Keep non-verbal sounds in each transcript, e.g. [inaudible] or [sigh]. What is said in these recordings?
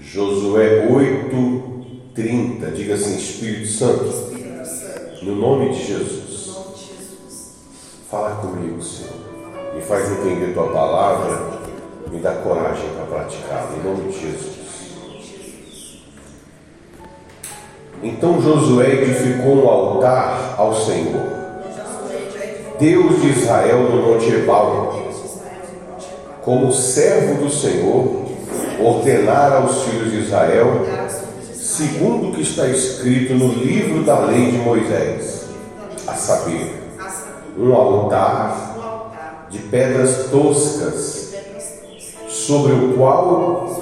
Josué 8, 30. Diga assim, Espírito Santo, no nome de Jesus, fala comigo, Senhor. Me faz entender tua palavra, me dá coragem para praticá-la, em nome de Jesus. Então Josué edificou um altar ao Senhor, Deus de Israel no Monte Ebal, como servo do Senhor, ordenar aos filhos de Israel, segundo o que está escrito no livro da lei de Moisés, a saber, um altar de pedras toscas, sobre o qual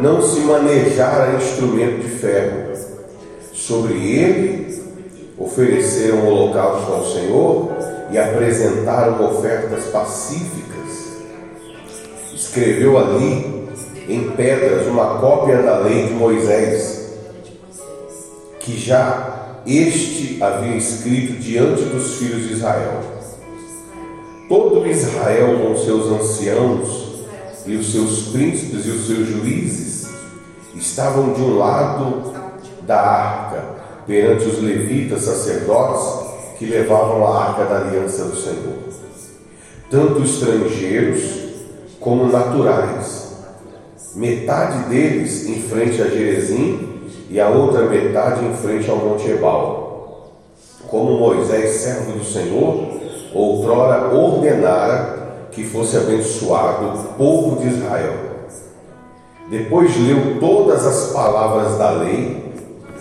não se manejara instrumento de ferro. Sobre ele ofereceram holocausto ao Senhor e apresentaram ofertas pacíficas. Escreveu ali em pedras uma cópia da lei de Moisés, que já este havia escrito diante dos filhos de Israel. Todo Israel, com seus anciãos e os seus príncipes e os seus juízes, estavam de um lado da arca, perante os levitas sacerdotes que levavam a arca da aliança do Senhor, tanto estrangeiros como naturais. Metade deles em frente a Jerezim e a outra metade em frente ao Monte Ebal. Como Moisés, servo do Senhor, outrora ordenara que fosse abençoado o povo de Israel. Depois leu todas as palavras da lei,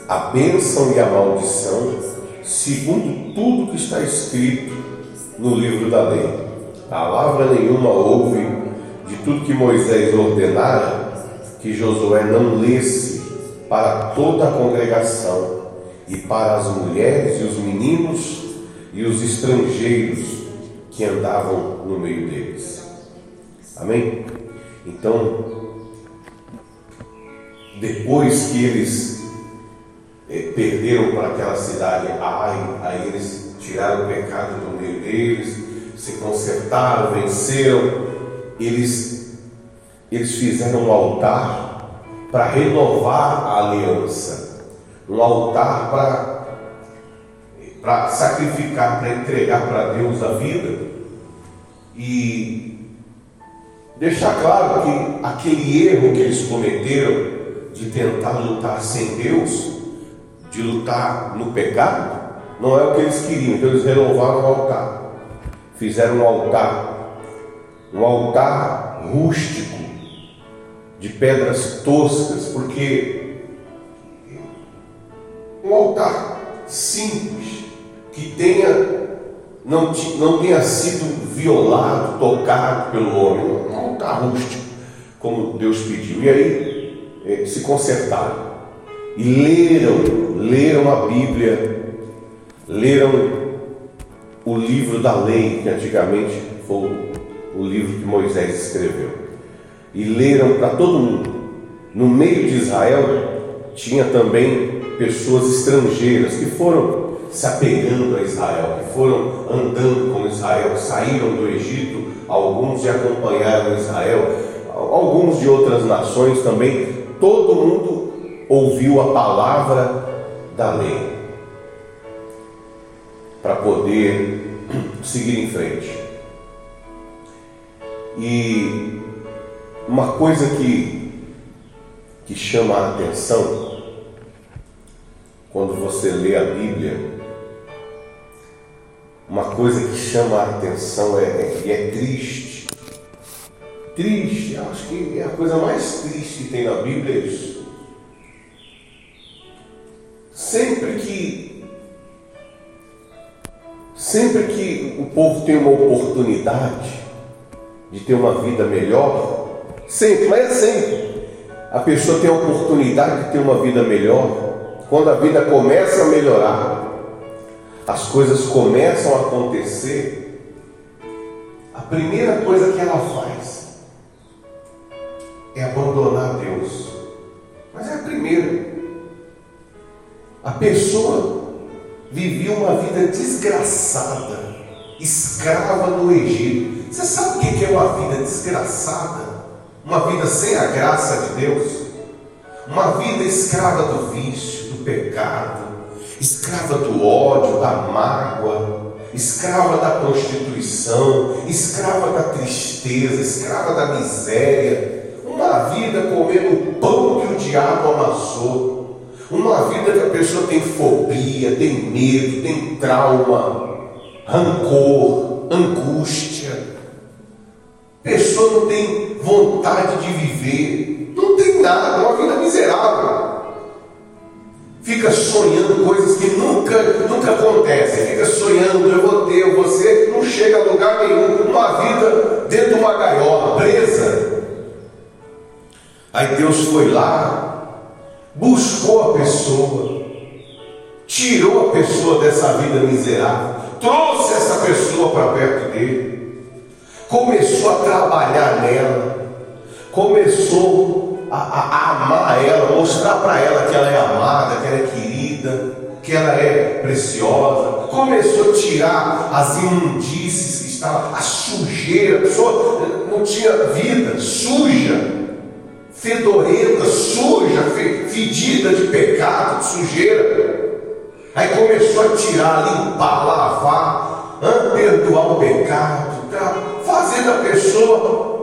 a bênção e a maldição, segundo tudo que está escrito no livro da lei. Palavra nenhuma houve de tudo que Moisés ordenara que Josué não lesse para toda a congregação e para as mulheres e os meninos e os estrangeiros que andavam no meio deles. Amém? Então, depois que eles eh, perderam para aquela cidade Ai, aí eles tiraram o pecado do meio deles, se consertaram, venceram, eles, eles fizeram um altar para renovar a aliança, um altar para para sacrificar, para entregar para Deus a vida. E deixar claro que aquele erro que eles cometeram de tentar lutar sem Deus, de lutar no pecado, não é o que eles queriam, então eles renovaram o altar, fizeram um altar, um altar rústico, de pedras toscas, porque um altar simples, que tenha não, não tenha sido violado, tocado pelo homem, um altar rústico, como Deus pediu. E aí eh, se consertaram e leram, leram a Bíblia, leram o livro da lei, que antigamente foi o livro que Moisés escreveu, e leram para todo mundo. No meio de Israel tinha também pessoas estrangeiras que foram se apegando a Israel, que foram andando com Israel, saíram do Egito, alguns e acompanharam Israel, alguns de outras nações também. Todo mundo ouviu a palavra da lei para poder [clears throat] seguir em frente. E uma coisa que, que chama a atenção quando você lê a Bíblia, uma coisa que chama a atenção é, é, é triste. Triste, acho que é a coisa mais triste que tem na Bíblia é isso. Sempre que sempre que o povo tem uma oportunidade de ter uma vida melhor, sempre, mas é sempre. A pessoa tem a oportunidade de ter uma vida melhor quando a vida começa a melhorar, as coisas começam a acontecer. A primeira coisa que ela faz é abandonar Deus. Mas é a primeira. A pessoa vivia uma vida desgraçada, escrava no Egito. Você sabe o que é uma vida desgraçada? Uma vida sem a graça de Deus, uma vida escrava do vício, do pecado, escrava do ódio, da mágoa, escrava da prostituição, escrava da tristeza, escrava da miséria, uma vida comendo o pão que o diabo amassou, uma vida que a pessoa tem fobia, tem medo, tem trauma, rancor, angústia. Pessoa não tem vontade de viver, não tem nada, é uma vida miserável. Fica sonhando coisas que nunca, nunca acontecem, fica sonhando, eu vou ter, você não chega a lugar nenhum, uma vida dentro de uma gaiola, presa. Aí Deus foi lá, buscou a pessoa, tirou a pessoa dessa vida miserável, trouxe essa pessoa para perto dele, começou a trabalhar nela, começou a, a, amar ela, mostrar para ela que ela é amada, que ela é querida, que ela é preciosa. Começou a tirar as imundícies que estavam, a sujeira, a pessoa não tinha vida, suja, fedorenta, suja, fedida de pecado, de sujeira. Aí começou a tirar, limpar, lavar, perdoar o pecado, tá? fazendo a pessoa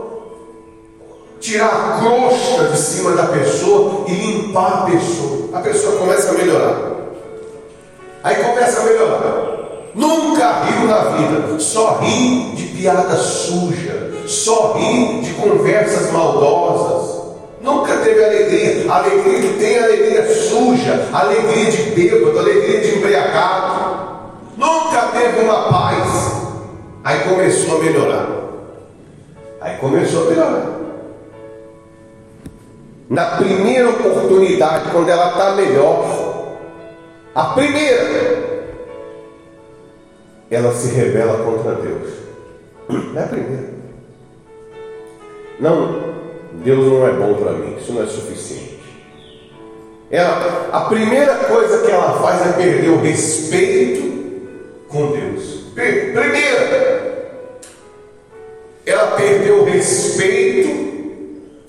tirar a crosta de cima da pessoa e limpar a pessoa. A pessoa começa a melhorar. Aí começa a melhorar. Nunca riu na vida, só ri de piada suja, só ri de conversas maldosas. Nunca teve alegria. Alegria que tem alegria suja, alegria de bêbado, alegria de embriagado. Nunca teve uma paz. Aí começou a melhorar. Aí começou a melhorar na primeira oportunidade, quando ela está melhor, a primeira, ela se rebela contra Deus. É a primeira. Não, Deus não é bom para mim, isso não é suficiente. Ela, a primeira coisa que ela faz é perder o respeito com Deus. Primeira, ela perdeu o respeito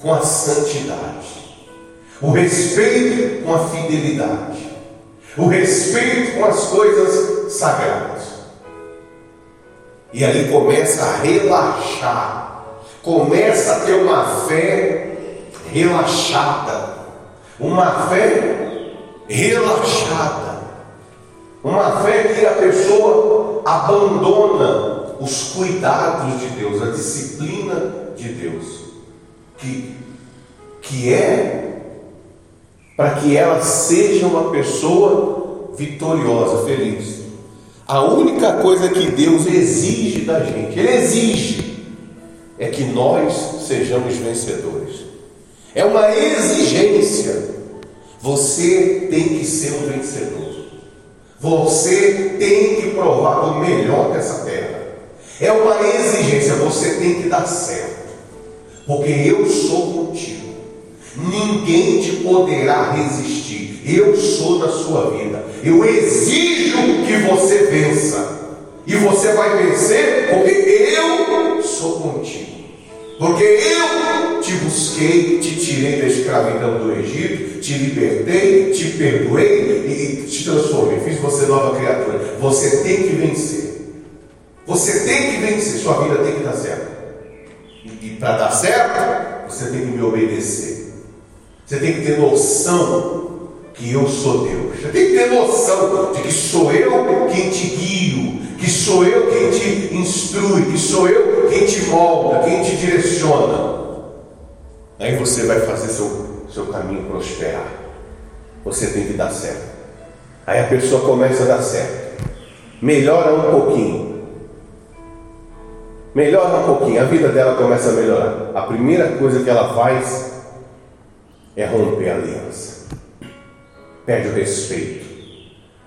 com a santidade, o respeito com a fidelidade, o respeito com as coisas sagradas. E ali começa a relaxar, começa a ter uma fé relaxada, uma fé relaxada, uma fé que a pessoa abandona os cuidados de Deus, a disciplina de Deus que, que é para que ela seja uma pessoa vitoriosa, feliz. A única coisa que Deus exige da gente, Ele exige, é que nós sejamos vencedores. É uma exigência. Você tem que ser um vencedor. Você tem que provar o melhor dessa terra. É uma exigência. Você tem que dar certo porque eu sou contigo. Ninguém te poderá resistir. Eu sou da sua vida. Eu exijo que você vença. E você vai vencer porque eu sou contigo. Porque eu te busquei, te tirei da escravidão do Egito, te libertei, te perdoei e te transformei. Fiz você nova criatura. Você tem que vencer. Você tem que vencer. Sua vida tem que dar certo. E para dar certo, você tem que me obedecer. Você tem que ter noção que eu sou Deus. Você tem que ter noção de que sou eu quem te guio, que sou eu quem te instrui, que sou eu quem te molda, quem te direciona. Aí você vai fazer seu, seu caminho prosperar. Você tem que dar certo. Aí a pessoa começa a dar certo. Melhora um pouquinho. Melhora um pouquinho, a vida dela começa a melhorar. A primeira coisa que ela faz é romper a aliança. Perde o respeito.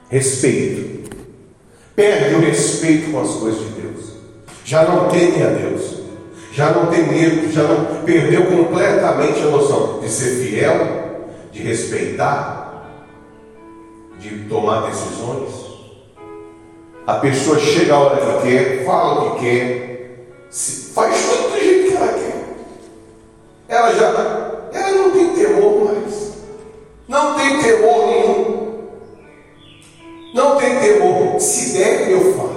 Respeito. Perde o respeito com as coisas de. Já não teme a Deus. Já não tem medo, já não perdeu completamente a noção de ser fiel, de respeitar, de tomar decisões. A pessoa chega a hora que quer, fala o que quer, faz tudo do jeito que ela quer. ela já ela não tem temor mais. Não tem temor nenhum. Não tem temor. Se der, eu faço.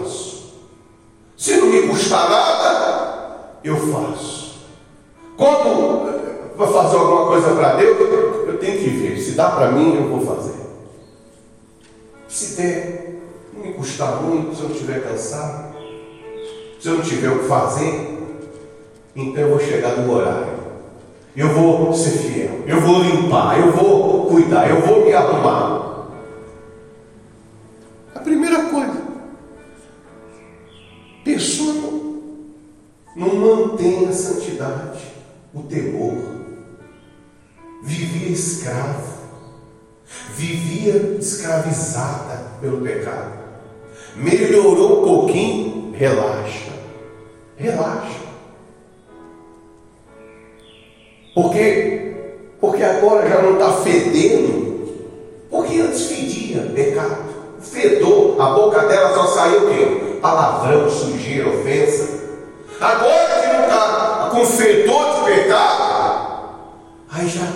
Se não me custar nada, eu faço. Quando vou fazer alguma coisa para Deus, eu tenho que ver. Se dá para mim, eu vou fazer. Se der, não me custar muito, se eu não estiver cansado, se eu não tiver o que fazer, então eu vou chegar no horário. Eu vou ser fiel, eu vou limpar, eu vou cuidar, eu vou me arrumar. A primeira coisa, pessoa não mantém a santidade, o temor, vivia escravo, vivia escravizada pelo pecado. Melhorou um pouquinho, relaxa, relaxa. Porque, porque agora já não está fedendo, porque antes fedia pecado, fedor, a boca dela só saiu o quê? Palavrão, sujeira, ofensa. Agora que não está fedor de pecado, aí já,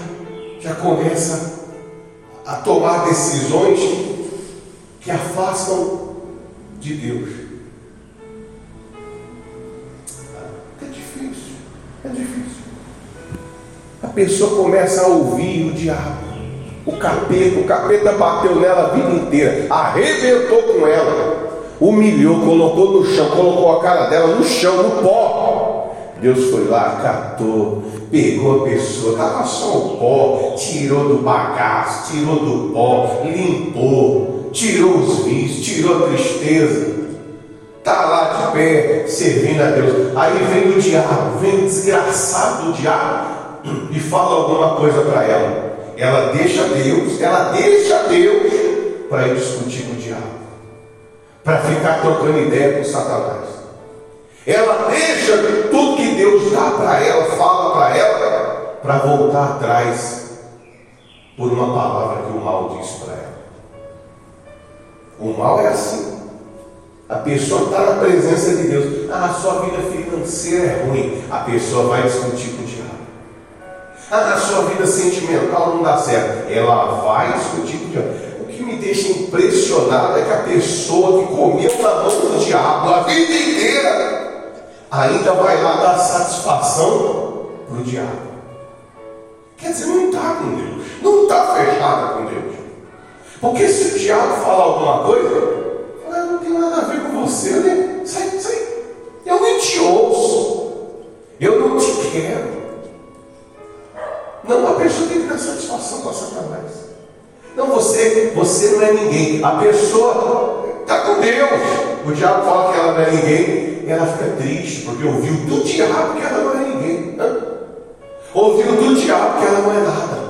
já começa a tomar decisões que afastam de Deus. É difícil, é difícil. A pessoa começa a ouvir o diabo. O capeta, o capeta bateu nela a vida inteira, arrebentou com ela, humilhou, colocou no chão, colocou a cara dela no chão, no pó. Deus foi lá, catou, pegou a pessoa, estava só o pó, tirou do bagaço, tirou do pó, limpou, tirou os vícios, tirou a tristeza. Está lá de pé, servindo a Deus. Aí vem o diabo, vem o desgraçado do diabo e fala alguma coisa para ela. Ela deixa Deus, ela deixa Deus para ir discutir para ficar trocando ideia com Satanás. Ela deixa tudo que Deus dá para ela, fala para ela, para voltar atrás por uma palavra que o mal disse para ela. O mal é assim. A pessoa está na presença de Deus. Ah, sua vida financeira é ruim. A pessoa vai discutir com o diabo. Ah, sua vida sentimental não dá certo. Ela vai discutir com o diabo. Deixa impressionado é que a pessoa que comeu na mão do diabo a vida inteira ainda vai lá dar satisfação para o diabo. Quer dizer, não está com Deus, não está fechada com Deus. Porque se o diabo falar alguma coisa, ah, não tem nada a ver com você, né? Sai, sai. Eu nem te ouço, eu não te quero. Não, a pessoa tem que dar satisfação para Satanás. Não, você, você não é ninguém. A pessoa está com Deus. O diabo fala que ela não é ninguém, ela fica triste, porque ouviu do diabo que ela não é ninguém. Ouviu do diabo que ela não é nada.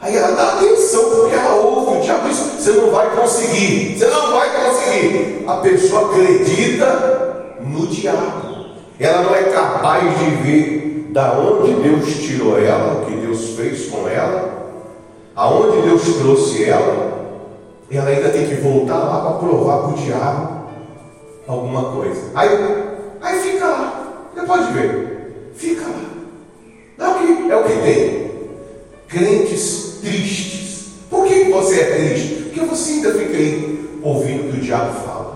Aí ela dá atenção, porque ela ouve o diabo diz, você não vai conseguir, você não vai conseguir. A pessoa acredita no diabo. Ela não é capaz de ver da onde Deus tirou ela, o que Deus fez com ela, aonde Deus trouxe ela, ela ainda tem que voltar lá para provar para o diabo alguma coisa. Aí, aí fica lá, você pode ver, fica lá. É o que, é o que tem. Crentes tristes. Por que você é triste? Porque você ainda fica aí ouvindo o que o diabo fala.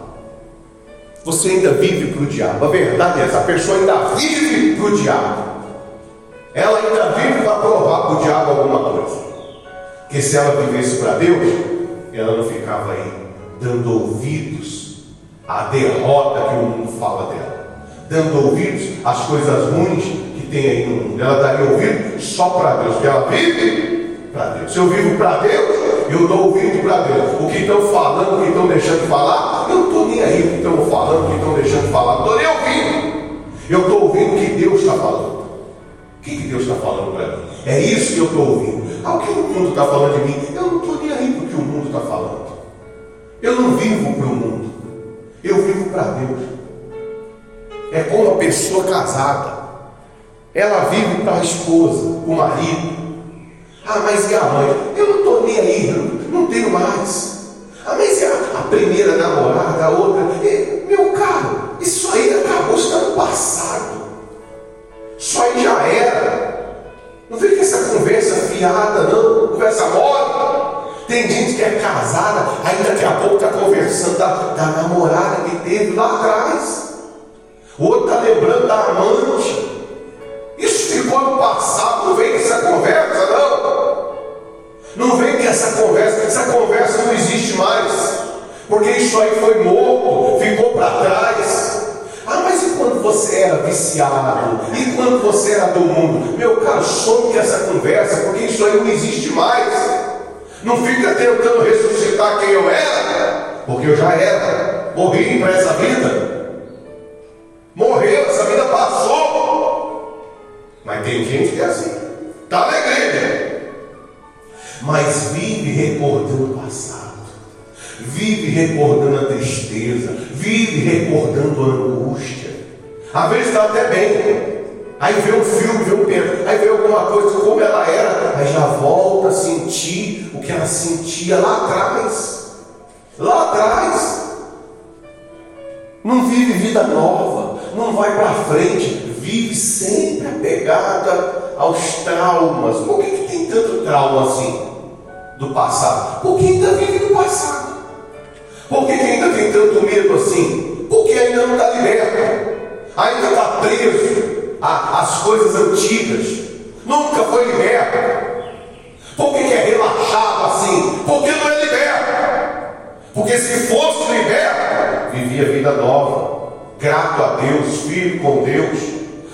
Você ainda vive para o diabo. A verdade é essa, a pessoa ainda vive para o diabo ela ainda vive para provar para o diabo alguma coisa. Que se ela vivesse para Deus, ela não ficava aí dando ouvidos à derrota que o mundo fala dela, dando ouvidos às coisas ruins que tem aí no mundo. Ela daria ouvido só para Deus, porque ela vive para Deus. Se eu vivo para Deus, eu dou ouvido para Deus. O que estão falando, o que estão deixando de falar, eu não estou nem aí o que estão falando, o que estão deixando de falar, estou nem ouvindo. Eu estou ouvindo o que Deus está falando. Que, que Deus está falando para mim? É isso que eu estou ouvindo. Ah, o que o mundo está falando de mim? Eu não estou nem aí para o que o mundo está falando. Eu não vivo para o mundo. Eu vivo para Deus. É como a pessoa casada. Ela vive para a esposa, o marido. Ah, mas e a mãe? Eu não estou nem aí, não tenho mais. Ah, mas e a, a primeira namorada, a outra? E, meu caro, isso aí acabou, está no passado. Isso aí já era. Não com essa conversa fiada, não, conversa mole. Tem gente que é casada, aí daqui a pouco está conversando da, da namorada que teve lá atrás. O outro está lembrando da amante. Isso ficou no passado, não vem com essa conversa, não. Não vem com essa conversa, essa conversa não existe mais. Porque isso aí foi morto, ficou para trás. Quando você era viciado? E quando você era do mundo? Meu caro, some essa conversa, porque isso aí não existe mais. Não fica tentando ressuscitar quem eu era, porque eu já era. Morri para essa vida. Morreu, essa vida passou. Mas tem gente que é assim. Está na igreja. Mas vive recordando o passado vive recordando a tristeza, vive recordando a angústia. Às vezes está até bem, aí vê um filme, vê um pena, aí vê alguma coisa como ela era, aí já volta a sentir o que ela sentia lá atrás. Lá atrás. Não vive vida nova, não vai para frente, vive sempre apegada aos traumas. Por que, que tem tanto trauma assim do passado? Porque ainda vive no passado. Por que, ainda tem tanto medo assim? Porque ainda não está liberto, ainda está preso às coisas antigas, nunca foi liberto. Por que, é relaxado assim? Porque não é liberto. Porque se fosse liberto, vivia vida nova, grato a Deus, filho com Deus,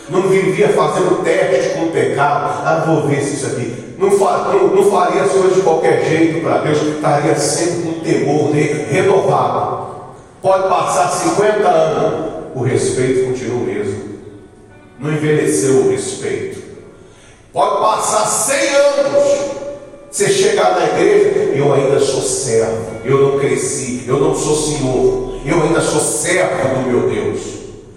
não vivia fazendo teste com o pecado. Ah, vou ver se isso aqui não, não, não faria as coisas de qualquer jeito para Deus, estaria sempre com temor dele renovado. Pode passar 50 anos, o respeito continua o mesmo. Não envelheceu o respeito. Pode passar 100 anos, você chegar na igreja, eu ainda sou servo, eu não cresci, eu não sou senhor, eu ainda sou servo do meu Deus.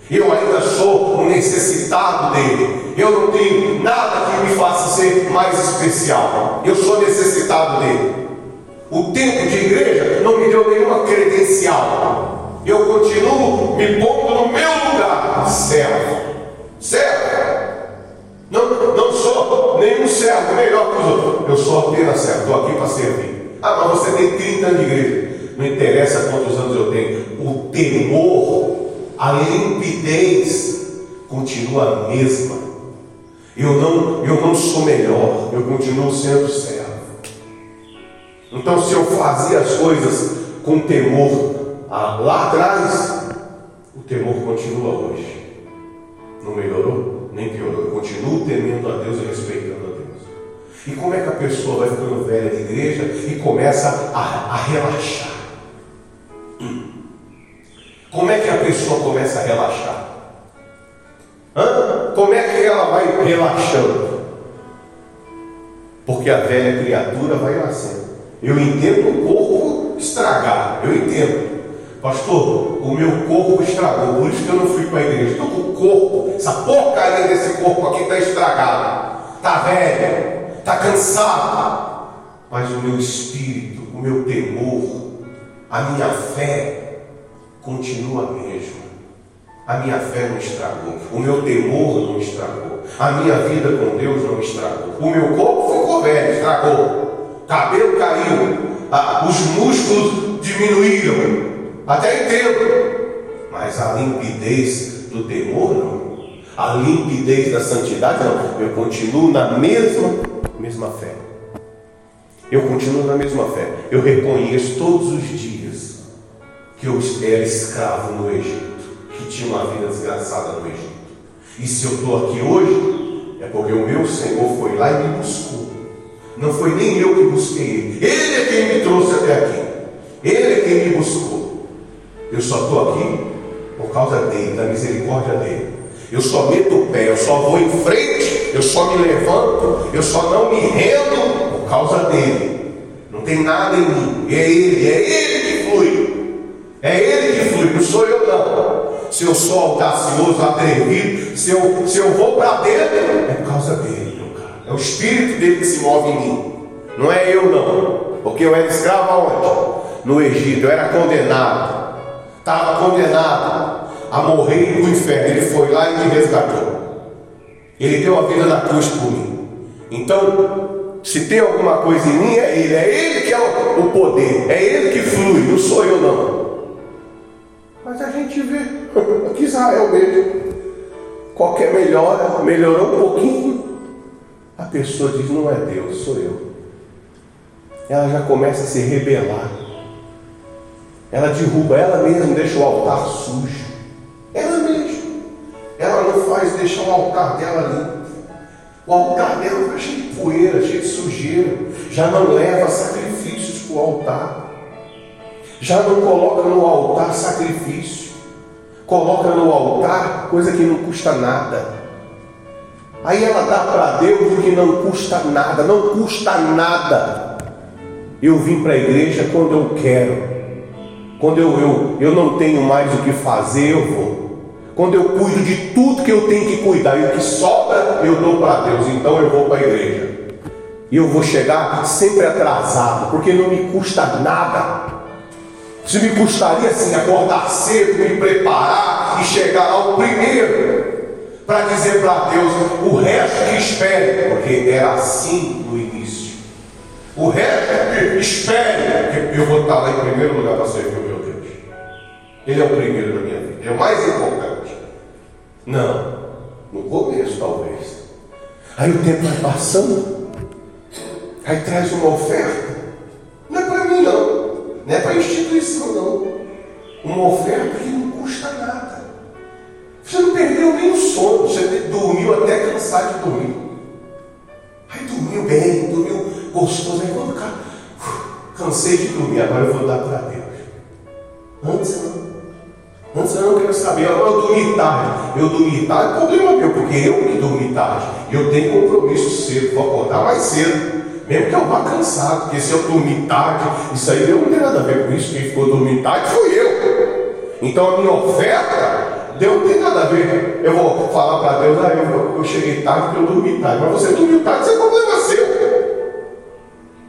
Eu ainda sou um necessitado dele. Eu não tenho nada que me faça ser mais especial. Eu sou necessitado dele. O tempo de igreja não me deu nenhuma credencial. Eu continuo me pondo no meu lugar, servo. Servo. Não, não sou nenhum servo melhor que os outros. Eu sou apenas servo. Estou aqui para servir. Ah, mas você tem 30 anos de igreja. Não interessa quantos anos eu tenho. O temor a limpidez continua a mesma. Eu não, eu não sou melhor, eu continuo sendo servo. Então, se eu fazia as coisas com temor lá atrás, o temor continua hoje. Não melhorou? Nem piorou. Eu continuo temendo a Deus e respeitando a Deus. E como é que a pessoa vai ficando velha de igreja e começa a, a relaxar? Como é que a pessoa começa a relaxar? Hã? Como é que ela vai relaxando? Porque a velha criatura vai nascendo. Eu entendo o corpo estragar, eu entendo. Pastor, o meu corpo estragou, por isso que eu não fui para a igreja. Estou com o corpo, essa porcaria desse corpo aqui está estragado, está velho, está cansado. Mas o meu espírito, o meu temor, a minha fé, continua a mesma. A minha fé não estragou, o meu temor não estragou, a minha vida com Deus não estragou, o meu corpo ficou velho, estragou, cabelo caiu, os músculos diminuíram, até entendo, mas a limpidez do temor não, a limpidez da santidade não, eu continuo na mesma, mesma fé. Eu continuo na mesma fé. Eu reconheço todos os dias que eu era escravo no Egito, que tinha uma vida desgraçada no Egito. E se eu estou aqui hoje, é porque o meu Senhor foi lá e me buscou. Não foi nem eu que busquei Ele. Ele é quem me trouxe até aqui. Ele é quem me buscou. Eu só estou aqui por causa dele, da misericórdia dele. Eu só meto o pé, eu só vou em frente, eu só me levanto, eu só não me rendo por causa dele. Não tem nada em mim. É ele, é ele que flui. É ele que flui, não sou eu não. Se eu sou audacioso, atrevido, se eu, se eu vou para dentro, é por causa dele, meu cara. É o espírito dele que se move em mim. Não é eu não. Porque eu era escravo aonde? No Egito, eu era condenado. Estava condenado a morrer no inferno. Ele foi lá e me resgatou. Ele deu a vida na cruz por mim. Então, se tem alguma coisa em mim, é Ele. É Ele que é o poder. É Ele que flui, não sou eu não. Mas a gente vê [laughs] que Israel mesmo, qualquer melhora, melhorou um pouquinho, a pessoa diz: não é Deus, sou eu. Ela já começa a se rebelar. Ela derruba ela mesma, deixa o altar sujo. Ela mesma. Ela não faz deixar o altar dela limpo. O altar dela está cheio de poeira, cheio de sujeira. Já não leva sacrifícios para o altar. Já não coloca no altar sacrifício. Coloca no altar coisa que não custa nada. Aí ela dá para Deus o que não custa nada, não custa nada. Eu vim para a igreja quando eu quero. Quando eu, eu, eu não tenho mais o que fazer, eu vou. Quando eu cuido de tudo que eu tenho que cuidar e o que sobra, eu dou para Deus. Então eu vou para a igreja. E eu vou chegar sempre atrasado, porque não me custa nada. Se me custaria assim acordar cedo, me preparar e chegar ao primeiro para dizer para Deus o resto que espere, porque era assim no início. O resto que espere, porque eu vou estar lá em primeiro lugar para servir. Ele é o primeiro da minha vida, é o mais importante. Não, no começo talvez. Aí o tempo vai passando, aí traz uma oferta. Não é para mim não, não é para a instituição não. Uma oferta que não custa nada. Você não perdeu nem o sono, você dormiu até cansar de dormir. Aí dormiu bem, dormiu gostoso. Aí quando cansei de dormir, agora eu vou dar para Deus. Antes não. Antes eu quero saber, eu, eu dormi tarde. Eu dormi tarde, é problema meu, porque eu que dormi tarde. Eu tenho compromisso cedo, vou acordar mais cedo. Mesmo que eu vá cansado, porque se eu dormir tarde, isso aí não tem nada a ver com isso. Quem ficou dormindo tarde fui eu. Então a minha oferta Deus não tem nada a ver. Eu vou falar para Deus, ah, eu, eu cheguei tarde porque eu dormi tarde. Mas você dormiu tarde, isso é problema seu.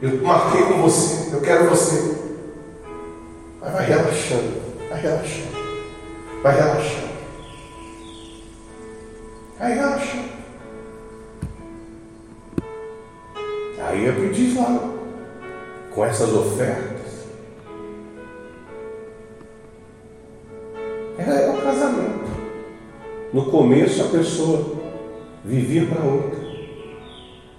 Eu marquei com você, eu quero você. Mas vai relaxando, vai relaxando, vai relaxando. Vai relaxando. Aí é o que diz lá, com essas ofertas. É o casamento. No começo a pessoa vivia para outra.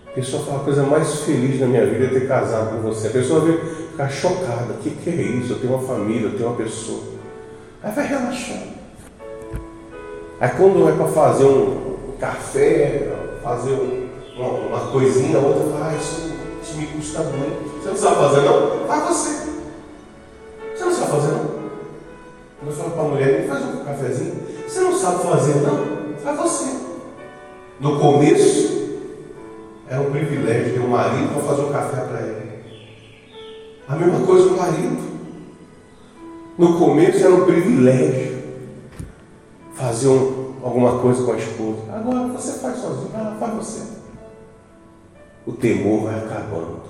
A pessoa fala, a coisa mais feliz da minha vida é ter casado com você. A pessoa vai ficar chocada. O que, que é isso? Eu tenho uma família, eu tenho uma pessoa. Aí vai relaxando. Aí quando é para fazer um café, fazer uma, uma coisinha, outra fala, ah, isso, isso me custa muito. Você não sabe fazer não? Faz você. Você não sabe fazer não? Eu falo para a mulher, faz um cafezinho. Você não sabe fazer, não? Faz você. No começo, No começo era um privilégio fazer um, alguma coisa com a esposa. Agora você faz sozinho, ah, faz você. O temor vai acabando.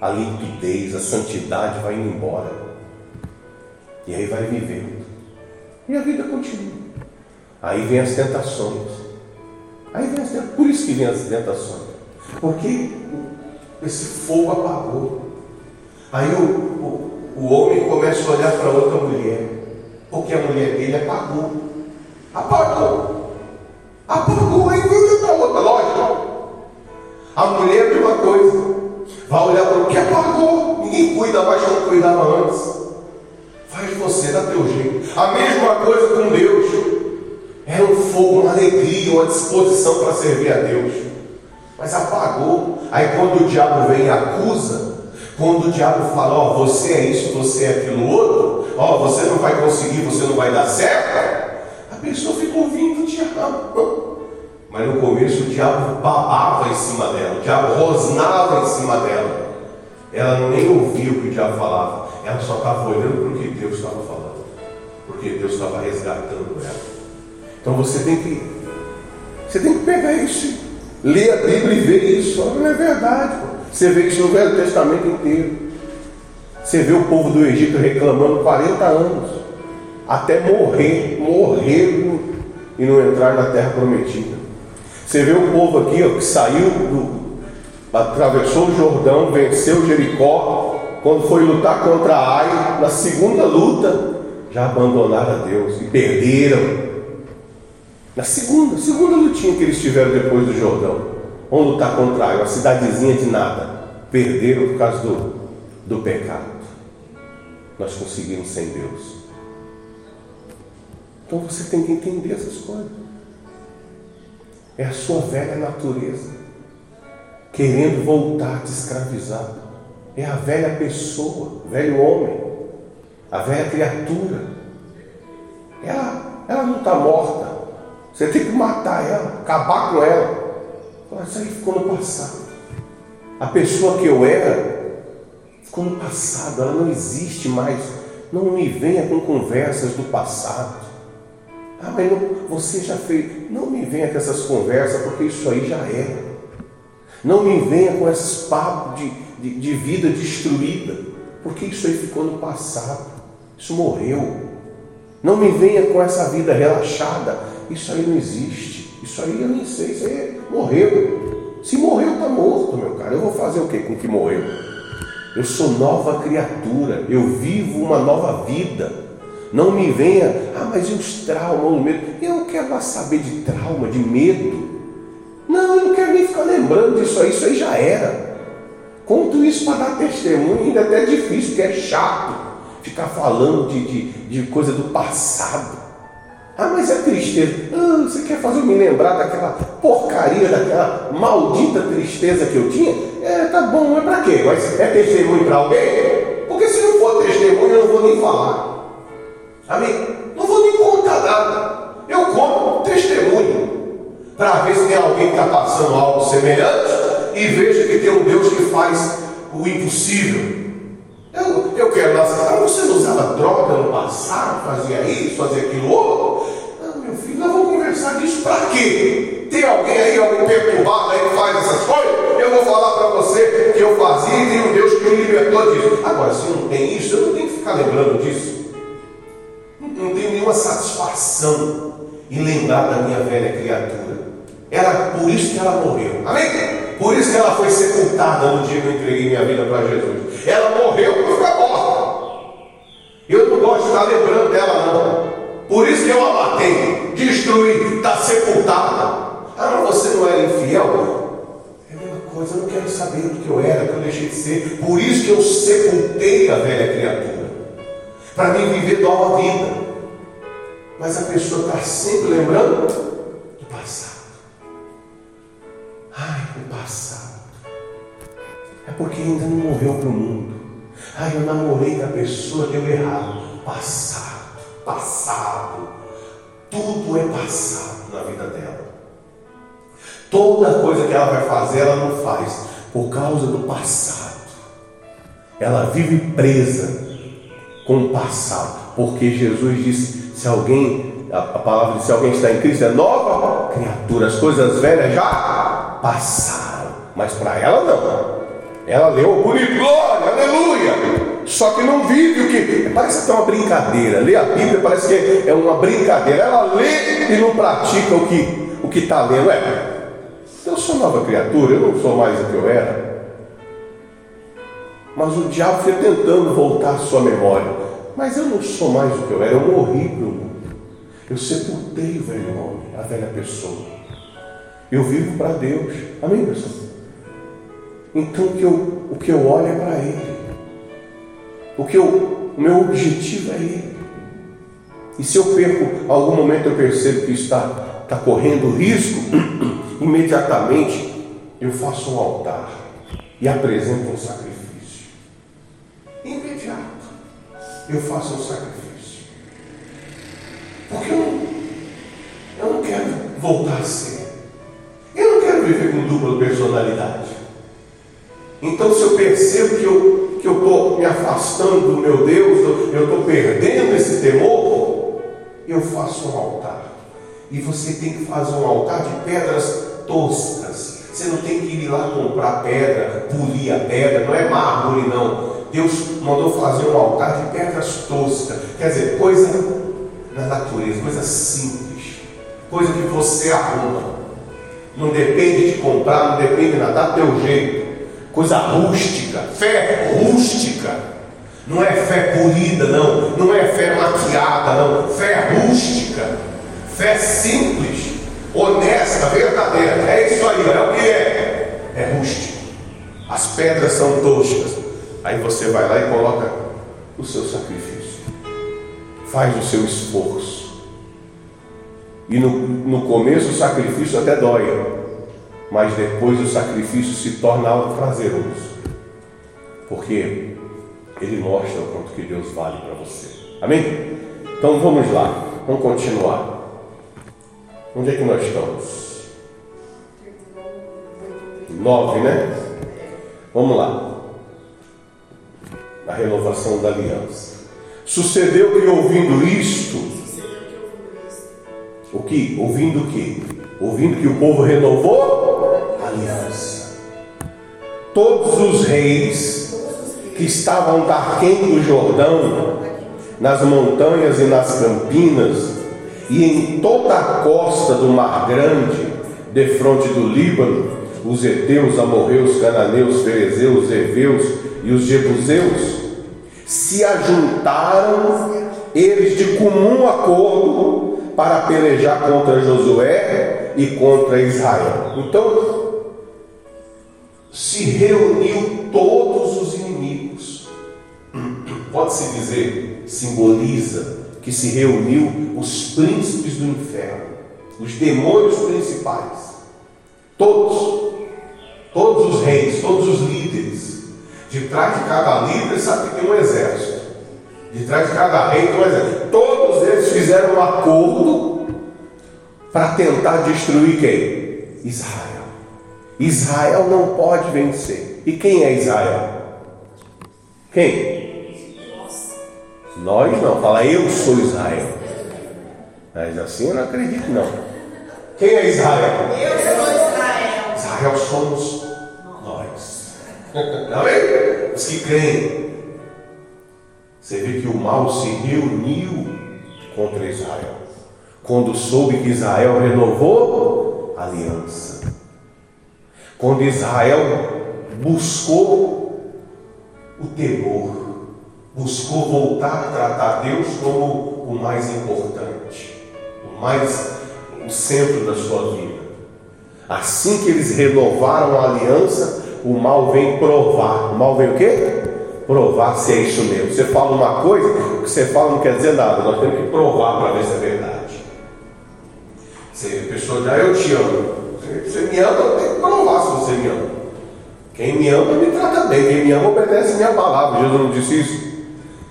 A limpidez, a santidade vai indo embora. E aí vai vivendo. E a vida continua. Aí vem as tentações. Aí vem as tentações. Por isso que vem as tentações. Porque esse fogo apagou. Aí o, o, o homem começa a olhar para outra mulher. Porque a mulher dele apagou. Apagou. Apagou. Aí olha para outra, lógico. A mulher é a mesma coisa. Vai olhar para o que apagou. Ninguém cuida mais como cuidava antes. Faz você, dá teu jeito. A mesma coisa com Deus. Era um fogo, uma alegria, uma disposição para servir a Deus. Mas apagou. Aí quando o diabo vem e acusa, quando o diabo fala, ó, oh, você é isso, você é aquilo outro, ó, oh, você não vai conseguir, você não vai dar certo, a pessoa fica ouvindo o diabo. Mas no começo o diabo babava em cima dela, o diabo rosnava em cima dela. Ela nem ouvia o que o diabo falava. Ela só estava olhando para o que Deus estava falando, porque Deus estava resgatando ela. Então você tem que, você tem que pegar isso, ler a Bíblia e ver isso. Não é verdade. Você vê isso no Velho Testamento inteiro. Você vê o povo do Egito reclamando 40 anos, até morrer, morrer e não entrar na terra prometida. Você vê o povo aqui ó, que saiu do, atravessou o Jordão, venceu Jericó. Quando foi lutar contra Ai, na segunda luta, já abandonaram a Deus e perderam. Na segunda, segunda lutinha que eles tiveram depois do Jordão, vão lutar contra Ai, uma cidadezinha de nada. Perderam por causa do, do pecado. Nós conseguimos sem Deus. Então você tem que entender essas coisas. É a sua velha natureza querendo voltar a te escravizar. É a velha pessoa, velho homem, a velha criatura. Ela, ela não está morta. Você tem que matar ela, acabar com ela. Isso aí ficou no passado. A pessoa que eu era ficou no passado, ela não existe mais. Não me venha com conversas do passado. Ah, mas não, você já fez. Não me venha com essas conversas, porque isso aí já era. Não me venha com esses papos de, de, de vida destruída, porque isso aí ficou no passado. Isso morreu. Não me venha com essa vida relaxada. Isso aí não existe. Isso aí eu nem sei. Isso aí morreu. Se morreu, está morto, meu cara. Eu vou fazer o que com que morreu? Eu sou nova criatura. Eu vivo uma nova vida. Não me venha, ah, mas e os traumas, o medo? Eu não quero lá saber de trauma, de medo. Não, eu não quero nem ficar lembrando disso aí, isso aí já era. Conto isso para dar testemunho, ainda até é difícil, porque é chato ficar falando de, de, de coisa do passado. Ah, mas é tristeza. Ah, você quer fazer me lembrar daquela porcaria, daquela maldita tristeza que eu tinha? É, tá bom, mas para quê? Mas é testemunho para alguém? Porque se não for testemunho, eu não vou nem falar. Amém? Não vou nem contar nada. Eu conto testemunho para ver se tem alguém que está passando algo semelhante e veja que tem um Deus que faz o impossível. Eu, eu quero lançar, ah, você não usava droga no passado, fazia isso, fazia aquilo outro? Conversar disso para quê? Tem alguém aí, algum perturbado aí que faz essas coisas? Eu vou falar para você que eu fazia e tem um Deus que me libertou disso. Agora, se não tem isso, eu não tenho que ficar lembrando disso não tenho nenhuma satisfação em lembrar da minha velha criatura. Era por isso que ela morreu. Amém? Por isso que ela foi sepultada no dia que eu entreguei minha vida para Jesus. Ela morreu para ficar morta. Eu não gosto de estar lembrando dela, não. Por isso que eu a matei, destruí, está sepultada. Ah, você não era infiel? É a mesma coisa, eu não quero saber do que eu era, do que eu deixei de ser. Por isso que eu sepultei a velha criatura. Para mim viver nova vida. Mas a pessoa está sempre lembrando do passado. Ai, o passado. É porque ainda não morreu para o mundo. Ai, eu namorei com a pessoa, deu errado. Passado, passado. Tudo é passado na vida dela. Toda coisa que ela vai fazer, ela não faz por causa do passado. Ela vive presa com o passado, porque Jesus disse: se alguém, a, palavra diz, se alguém está em Cristo, é nova criatura. As coisas velhas já passaram. Mas para ela não. Ela leu bonito, glória, aleluia. Só que não vive o que. Parece até uma brincadeira. Ler a Bíblia parece que é uma brincadeira. Ela lê e não pratica o que o está lendo. É. Eu sou nova criatura, eu não sou mais o que eu era. Mas o diabo fica tentando voltar à sua memória. Mas eu não sou mais o que eu era, eu morri para o mundo. Eu sepultei o velho homem, a velha pessoa. Eu vivo para Deus. Amém, pessoal? Então o que eu, o que eu olho é para Ele. O que eu, o meu objetivo é Ele. E se eu perco, algum momento eu percebo que está, está correndo risco, [clears throat] imediatamente eu faço um altar e apresento um sacrifício eu faço um sacrifício. Porque eu não, eu não quero voltar a ser. Eu não quero viver com dupla personalidade. Então, se eu percebo que eu que estou me afastando do meu Deus, eu estou perdendo esse temor, eu faço um altar. E você tem que fazer um altar de pedras toscas. Você não tem que ir lá comprar pedra, polir a pedra, não é mármore, não. Deus mandou fazer um altar de pedras toscas, quer dizer, coisa da natureza, coisa simples, coisa que você arruma. Não depende de comprar, não depende de nada, dá teu jeito. Coisa rústica, fé rústica. Não é fé polida, não. Não é fé maquiada, não. Fé rústica. Fé simples, honesta, verdadeira. É isso aí, é o que é. É rústico. As pedras são toscas. Aí você vai lá e coloca o seu sacrifício. Faz o seu esforço. E no, no começo o sacrifício até dói. Mas depois o sacrifício se torna algo prazeroso. Porque ele mostra o quanto que Deus vale para você. Amém? Então vamos lá, vamos continuar. Onde é que nós estamos? Nove, né? Vamos lá. A renovação da aliança. Sucedeu que ouvindo isto, o que? Ouvindo o que? Ouvindo que o povo renovou a aliança. Todos os reis que estavam aquém do Jordão, nas montanhas e nas campinas, e em toda a costa do Mar Grande, defronte do Líbano, os heteus, amorreus, cananeus, ferezeus, heveus e os jebuseus, se ajuntaram eles de comum acordo para pelejar contra Josué e contra Israel. Então, se reuniu todos os inimigos. Pode-se dizer, simboliza que se reuniu os príncipes do inferno, os demônios principais, todos, todos os reis, todos os líderes. De trás de cada líder, sabe que tem um exército. De trás de cada rei exército. Todos eles fizeram um acordo para tentar destruir quem? Israel. Israel não pode vencer. E quem é Israel? Quem? Nós não. Fala, eu sou Israel. Mas assim eu não acredito, não. Quem é Israel? Eu sou Israel. Israel somos nós. Amém? Os que creem. Você vê que o mal se reuniu contra Israel. Quando soube que Israel renovou a aliança. Quando Israel buscou o temor, buscou voltar a tratar Deus como o mais importante, o mais o centro da sua vida. Assim que eles renovaram a aliança, o mal vem provar. O mal vem o quê? Provar se é isso mesmo. Você fala uma coisa, o que você fala não quer dizer nada. Nós temos que provar para ver se é verdade. Se a pessoa diz, ah, eu te amo. Você me ama, tem que provar se você me ama. Quem me ama me trata bem, quem me ama obedece minha palavra. Jesus não disse isso?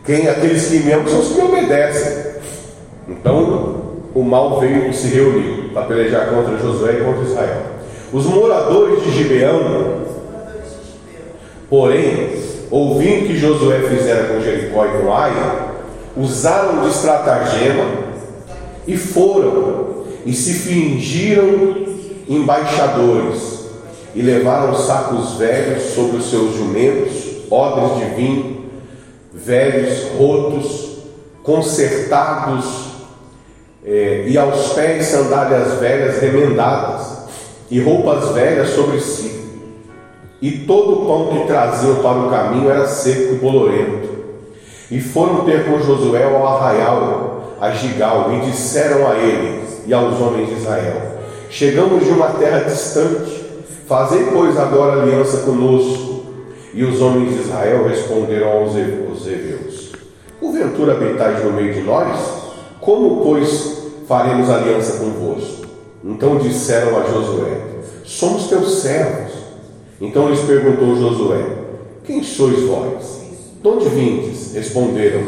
Quem aqueles que me amam são os que me obedecem. Então o mal veio e se reuniu para pelejar contra Josué e contra Israel. Os moradores de Gibeão, porém, ouvindo que Josué fizera com Jericó e com Ai, usaram de estratagema e foram e se fingiram embaixadores e levaram sacos velhos sobre os seus jumentos, odres de vinho, velhos, rotos, consertados, eh, e aos pés sandálias velhas remendadas, e roupas velhas sobre si. E todo o pão que traziam para o caminho era seco e bolorento. E foram ter com Josué ao arraial, a Gigal, e disseram a ele e aos homens de Israel: Chegamos de uma terra distante, fazei, pois, agora aliança conosco. E os homens de Israel responderam aos heveus: Porventura habitais no meio de nós? Como, pois, faremos aliança convosco? Então disseram a Josué: Somos teus servos. Então lhes perguntou Josué: Quem sois vós? De onde vindes? Responderam: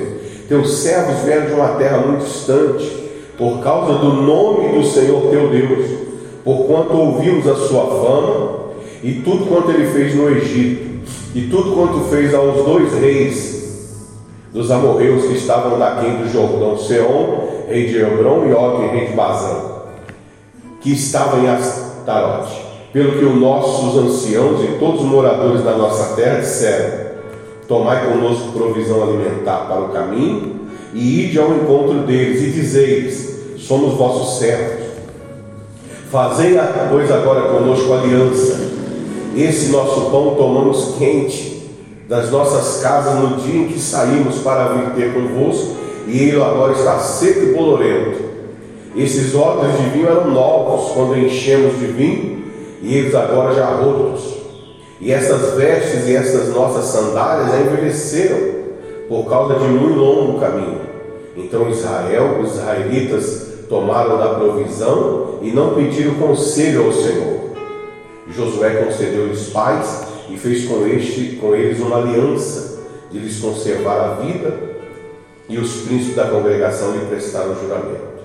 Teus servos vieram de uma terra muito distante, por causa do nome do Senhor teu Deus porquanto ouvimos a sua fama e tudo quanto ele fez no Egito, e tudo quanto fez aos dois reis dos amorreus que estavam daqui do Jordão, Seom, rei de Hebron, e Og, rei de Bazã, que estavam em Astarote. Pelo que os nossos anciãos e todos os moradores da nossa terra disseram: Tomai conosco provisão alimentar para o caminho, e ide ao encontro deles, e dizei-lhes: Somos vossos servos Fazei, pois, agora conosco aliança, esse nosso pão tomamos quente das nossas casas no dia em que saímos para vir ter convosco, e ele agora está seco e bolorento. Esses odres de vinho eram novos quando enchemos de vinho, e eles agora já rotos. E essas vestes e essas nossas sandálias já envelheceram por causa de muito longo caminho. Então Israel, os israelitas tomaram da provisão e não pediram conselho ao Senhor. Josué concedeu-lhes paz e fez com, este, com eles uma aliança de lhes conservar a vida, e os príncipes da congregação lhe prestaram juramento.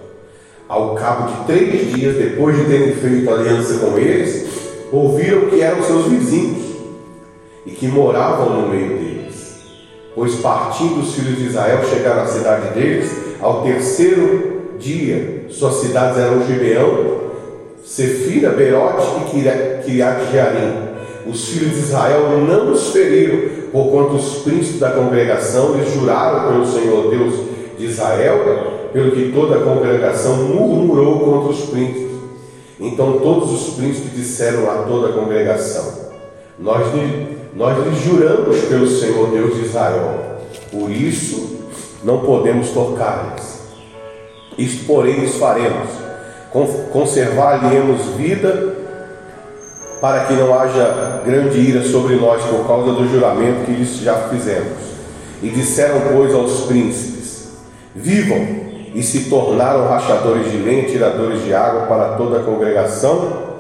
Ao cabo de três dias, depois de terem feito aliança com eles, ouviram que eram seus vizinhos e que moravam no meio deles. Pois partindo os filhos de Israel chegaram à cidade deles, ao terceiro dia, suas cidades eram Gibeão, Sefira, Berote e Kiriat Jearim. Os filhos de Israel não os feriram, porquanto os príncipes da congregação lhes juraram pelo Senhor Deus de Israel, pelo que toda a congregação murmurou contra os príncipes. Então todos os príncipes disseram a toda a congregação: Nós, nós lhes juramos pelo Senhor Deus de Israel, por isso não podemos tocar-lhes. Isto, porém, lhes faremos: conservar-lhes vida, para que não haja grande ira sobre nós por causa do juramento que lhes já fizemos. E disseram, pois, aos príncipes: Vivam! E se tornaram rachadores de lenha, tiradores de água para toda a congregação,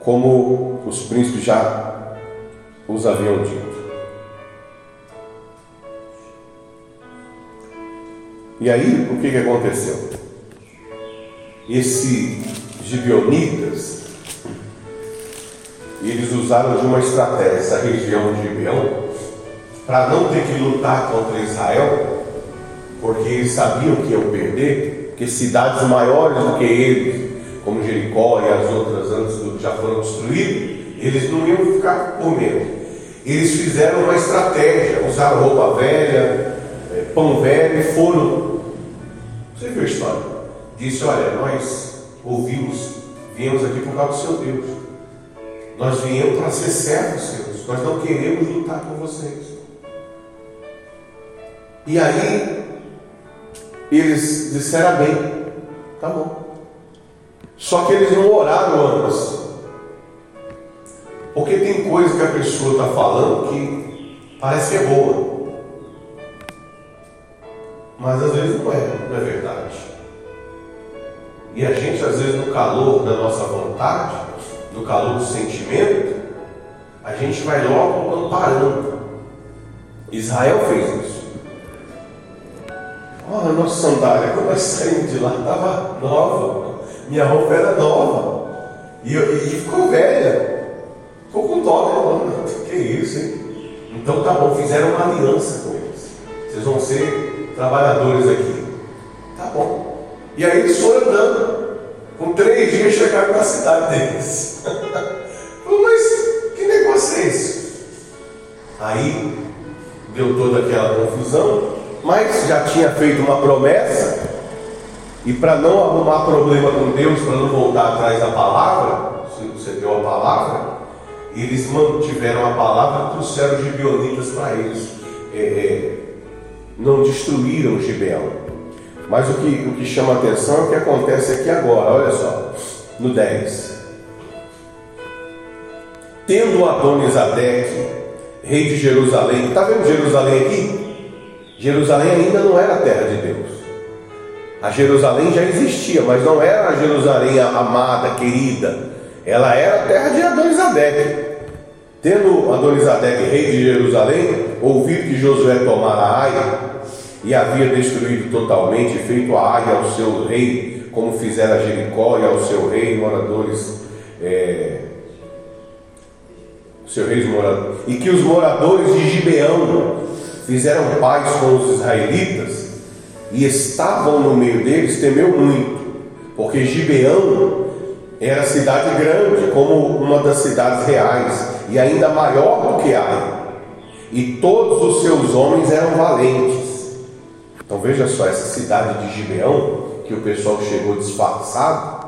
como os príncipes já os haviam dito. E aí, o que, que aconteceu? esse gibeonitas, eles usaram de uma estratégia, essa região de Gibeão, para não ter que lutar contra Israel, porque eles sabiam que iam perder, porque cidades maiores do que eles, como Jericó e as outras antes já foram destruídas, eles não iam ficar com medo. Eles fizeram uma estratégia, usaram roupa velha, eh, pão velho e foram. Você viu a história? disse: Olha, nós ouvimos, viemos aqui por causa do seu Deus. Nós viemos para ser servos seus. Nós não queremos lutar com vocês. E aí, eles disseram bem, tá bom. Só que eles não oraram antes. Porque tem coisa que a pessoa está falando que parece que é boa. Mas às vezes não é, não é verdade. E a gente, às vezes, no calor da nossa vontade, no calor do sentimento, a gente vai logo amparando. Israel fez isso. Olha, a nossa sandália, quando nós saímos de lá, estava nova. Minha roupa era nova. E, e, e ficou velha. Ficou com dó, né? [laughs] Que isso, hein? Então tá bom, fizeram uma aliança com eles. Vocês vão ser trabalhadores aqui. Tá bom. E aí eles foram andando. Com três dias chegaram na cidade deles. [laughs] Mas que negócio é esse? Aí deu toda aquela confusão, mas já tinha feito uma promessa, e para não arrumar problema com Deus, para não voltar atrás da palavra, se você deu a palavra, eles mantiveram a palavra trouxeram os gibeonitas para eles. É, é, não destruíram Gibeão. Mas o que, o que chama a atenção é o que acontece aqui agora, olha só, no 10. Tendo Adonisadeque, rei de Jerusalém, está vendo Jerusalém aqui? Jerusalém ainda não era a terra de Deus. A Jerusalém já existia, mas não era a Jerusalém amada, querida. Ela era a terra de Adonisadeque. Tendo Adonisadeque, rei de Jerusalém, ouvido que Josué tomara Ai, e havia destruído totalmente, feito a área ao seu rei, como fizera Jericó e ao seu rei, moradores, é, seu rei moradores, e que os moradores de Gibeão fizeram paz com os israelitas e estavam no meio deles, temeu muito, porque Gibeão era cidade grande, como uma das cidades reais, e ainda maior do que Ai, e todos os seus homens eram valentes então veja só, essa cidade de Gibeão, que o pessoal chegou disfarçado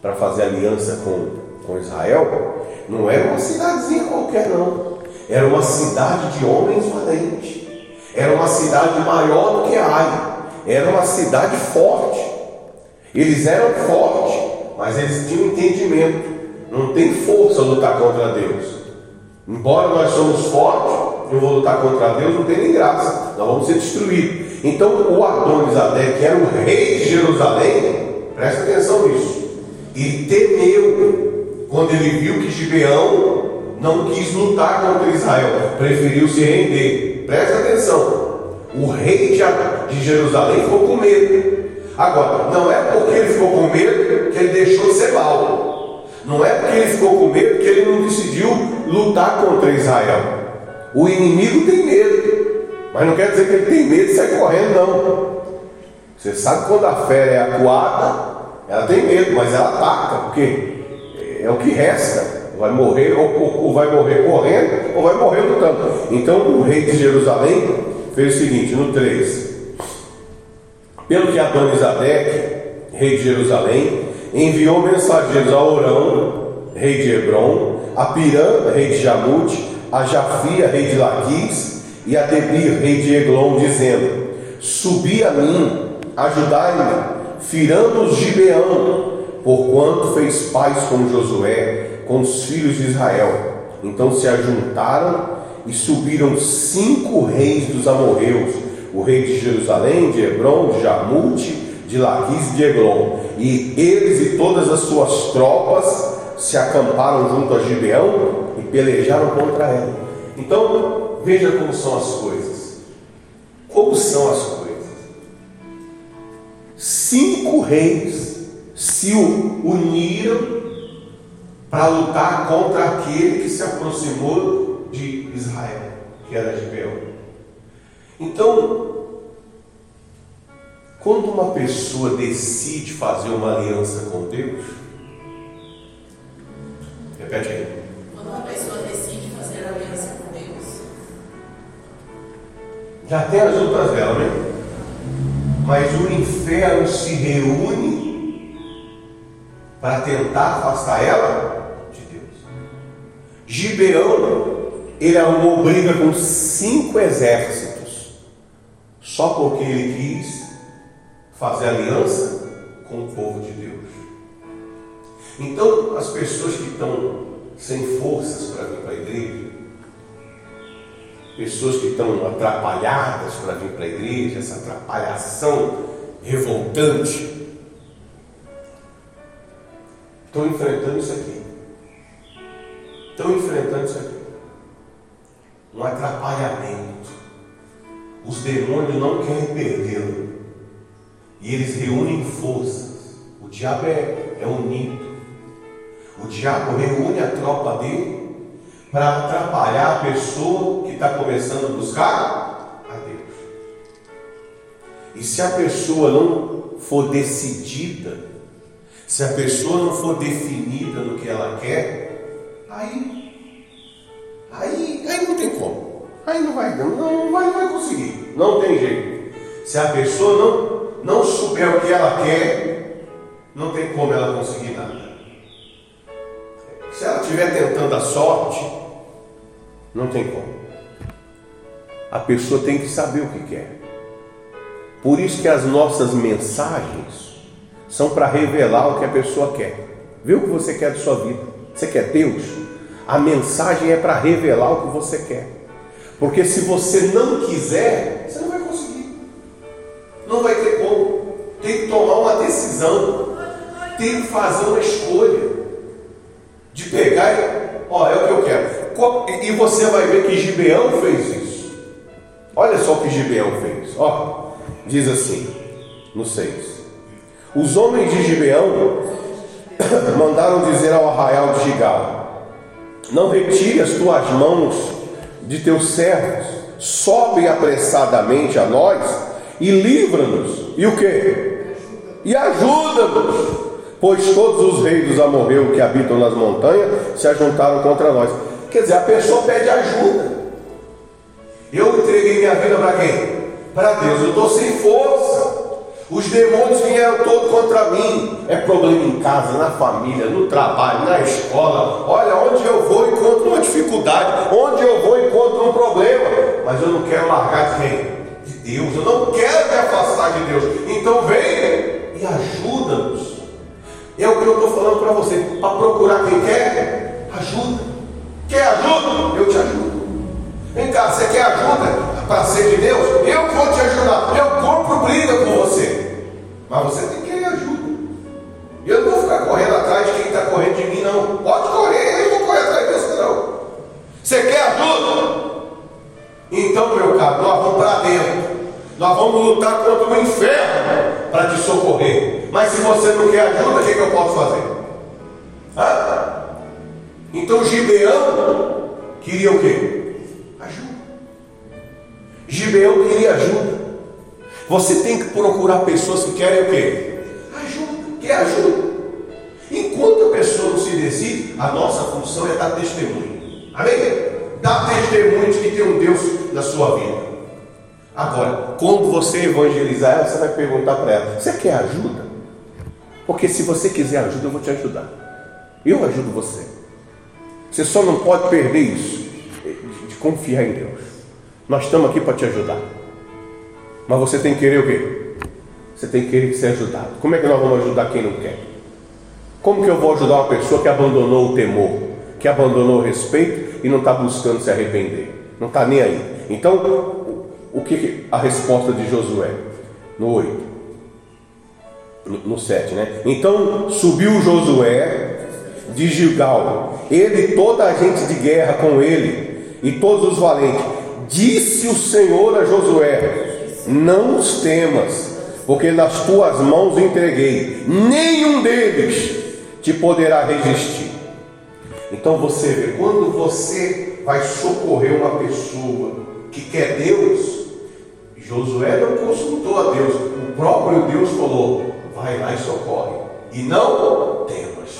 para fazer aliança com com Israel, não era uma cidadezinha qualquer, não. Era uma cidade de homens valentes. Era uma cidade maior do que Ai. Era uma cidade forte. Eles eram fortes, mas eles tinham entendimento. Não tem força lutar contra Deus. Embora nós somos fortes, eu vou lutar contra Deus, não tem nem graça. Nós vamos ser destruídos. Então o Adonisadé, que era o rei de Jerusalém, presta atenção nisso. E temeu quando ele viu que Gibeão não quis lutar contra Israel, preferiu se render. Presta atenção. O rei de Jerusalém ficou com medo. Agora, não é porque ele ficou com medo que ele deixou de ser mal. Não é porque ele ficou com medo que ele não decidiu lutar contra Israel. O inimigo tem medo, mas não quer dizer que ele tem medo e sai correndo, não. Você sabe quando a fera é acuada, ela tem medo, mas ela ataca, porque é o que resta. Vai morrer ou, ou vai morrer correndo ou vai morrer lutando. Então o rei de Jerusalém fez o seguinte, no 3. Pelo que Adonisadec, rei de Jerusalém, enviou mensageiros a Orão, rei de Hebron, a Pirã, rei de Jamute, a Jafia, rei de Laquis, e a Debir, rei de Eglon, dizendo: Subi a mim, ajudai-me, firamos Gibeão, porquanto fez paz com Josué, com os filhos de Israel. Então se ajuntaram e subiram cinco reis dos amorreus, o rei de Jerusalém, de Hebron, de Jarmute, de Laquis e de Eglon. E eles e todas as suas tropas se acamparam junto a Gibeão e pelejaram contra ela. Então, veja como são as coisas. Como são as coisas? Cinco reis se uniram para lutar contra aquele que se aproximou de Israel, que era Gibeão. Então, quando uma pessoa decide fazer uma aliança com Deus, repete aí. Quando uma pessoa decide fazer aliança com Deus, já tem as outras dela, né? Mas o inferno se reúne para tentar afastar ela Gibeão, ele arrumou briga com cinco exércitos, só porque ele quis fazer aliança com o povo de Deus. Então, as pessoas que estão sem forças para vir para a igreja, pessoas que estão atrapalhadas para vir para a igreja, essa atrapalhação revoltante, estão enfrentando isso aqui estão enfrentando isso aqui. Um atrapalhamento. Os demônios não querem perdê-lo. E eles reúnem forças. O diabo é, é unido. O diabo reúne a tropa dele para atrapalhar a pessoa que está começando a buscar a Deus. E se a pessoa não for decidida, se a pessoa não for definida no que ela quer, Aí, aí, aí não tem como. Aí não vai, não, não vai, não vai conseguir. Não tem jeito. Se a pessoa não, não souber o que ela quer, não tem como ela conseguir nada. Se ela estiver tentando a sorte, não tem como. A pessoa tem que saber o que quer. Por isso que as nossas mensagens são para revelar o que a pessoa quer. Vê o que você quer de sua vida. Você quer Deus? A mensagem é para revelar o que você quer. Porque se você não quiser, você não vai conseguir. Não vai ter como. Tem que tomar uma decisão. Tem que fazer uma escolha. De pegar e, ó, é o que eu quero. E você vai ver que Gibeão fez isso. Olha só o que Gibeão fez. Ó, diz assim, no 6. Os homens de Gibeão [coughs] mandaram dizer ao arraial de Gigal: Não retire as tuas mãos de teus servos, sobe apressadamente a nós e livra-nos. E o que? E ajuda-nos, pois todos os reis dos amorreus que habitam nas montanhas se ajuntaram contra nós. Quer dizer, a pessoa pede ajuda. Eu entreguei minha vida para quem? Para Deus. Eu estou sem força. Os demônios vieram todos contra mim. É problema em casa, na família, no trabalho, na escola. Olha, onde eu vou encontro uma dificuldade, onde eu vou encontro um problema. Mas eu não quero largar de quem? De Deus. Eu não quero me afastar de Deus. Então venha e ajuda-nos. É o que eu estou falando para você. Para procurar quem quer, ajuda. Quer ajuda? Eu te ajudo. Vem cá, você quer ajuda para ser de Deus? Eu vou te ajudar. Eu compro briga com você. Mas você tem que querer ajuda. Eu não vou ficar correndo atrás de quem está correndo de mim, não. Pode correr, eu não vou correr atrás de você, não. Você quer ajuda? Então, meu caro, nós vamos para dentro. Nós vamos lutar contra o inferno para te socorrer. Mas se você não quer ajuda, o que, que eu posso fazer? Ah? Então Gibeão queria o quê? Gibeão queria ajuda. Você tem que procurar pessoas que querem o quê? Ajuda. Quer ajuda? Enquanto a pessoa não se decide, a nossa função é dar testemunho. Amém? Dar testemunho de que tem um Deus na sua vida. Agora, quando você evangelizar ela, você vai perguntar para ela: Você quer ajuda? Porque se você quiser ajuda, eu vou te ajudar. Eu ajudo você. Você só não pode perder isso, de confiar em Deus. Nós estamos aqui para te ajudar. Mas você tem que querer o quê? Você tem que querer ser ajudado. Como é que nós vamos ajudar quem não quer? Como que eu vou ajudar uma pessoa que abandonou o temor, que abandonou o respeito e não está buscando se arrepender? Não está nem aí. Então, o que a resposta de Josué? No 8. No, no 7, né? Então subiu Josué de Gilgal, ele toda a gente de guerra com ele, e todos os valentes. Disse o Senhor a Josué: não os temas, porque nas tuas mãos entreguei, nenhum deles te poderá resistir. Então você vê, quando você vai socorrer uma pessoa que quer Deus, Josué não consultou a Deus, o próprio Deus falou: vai lá e socorre, e não temas,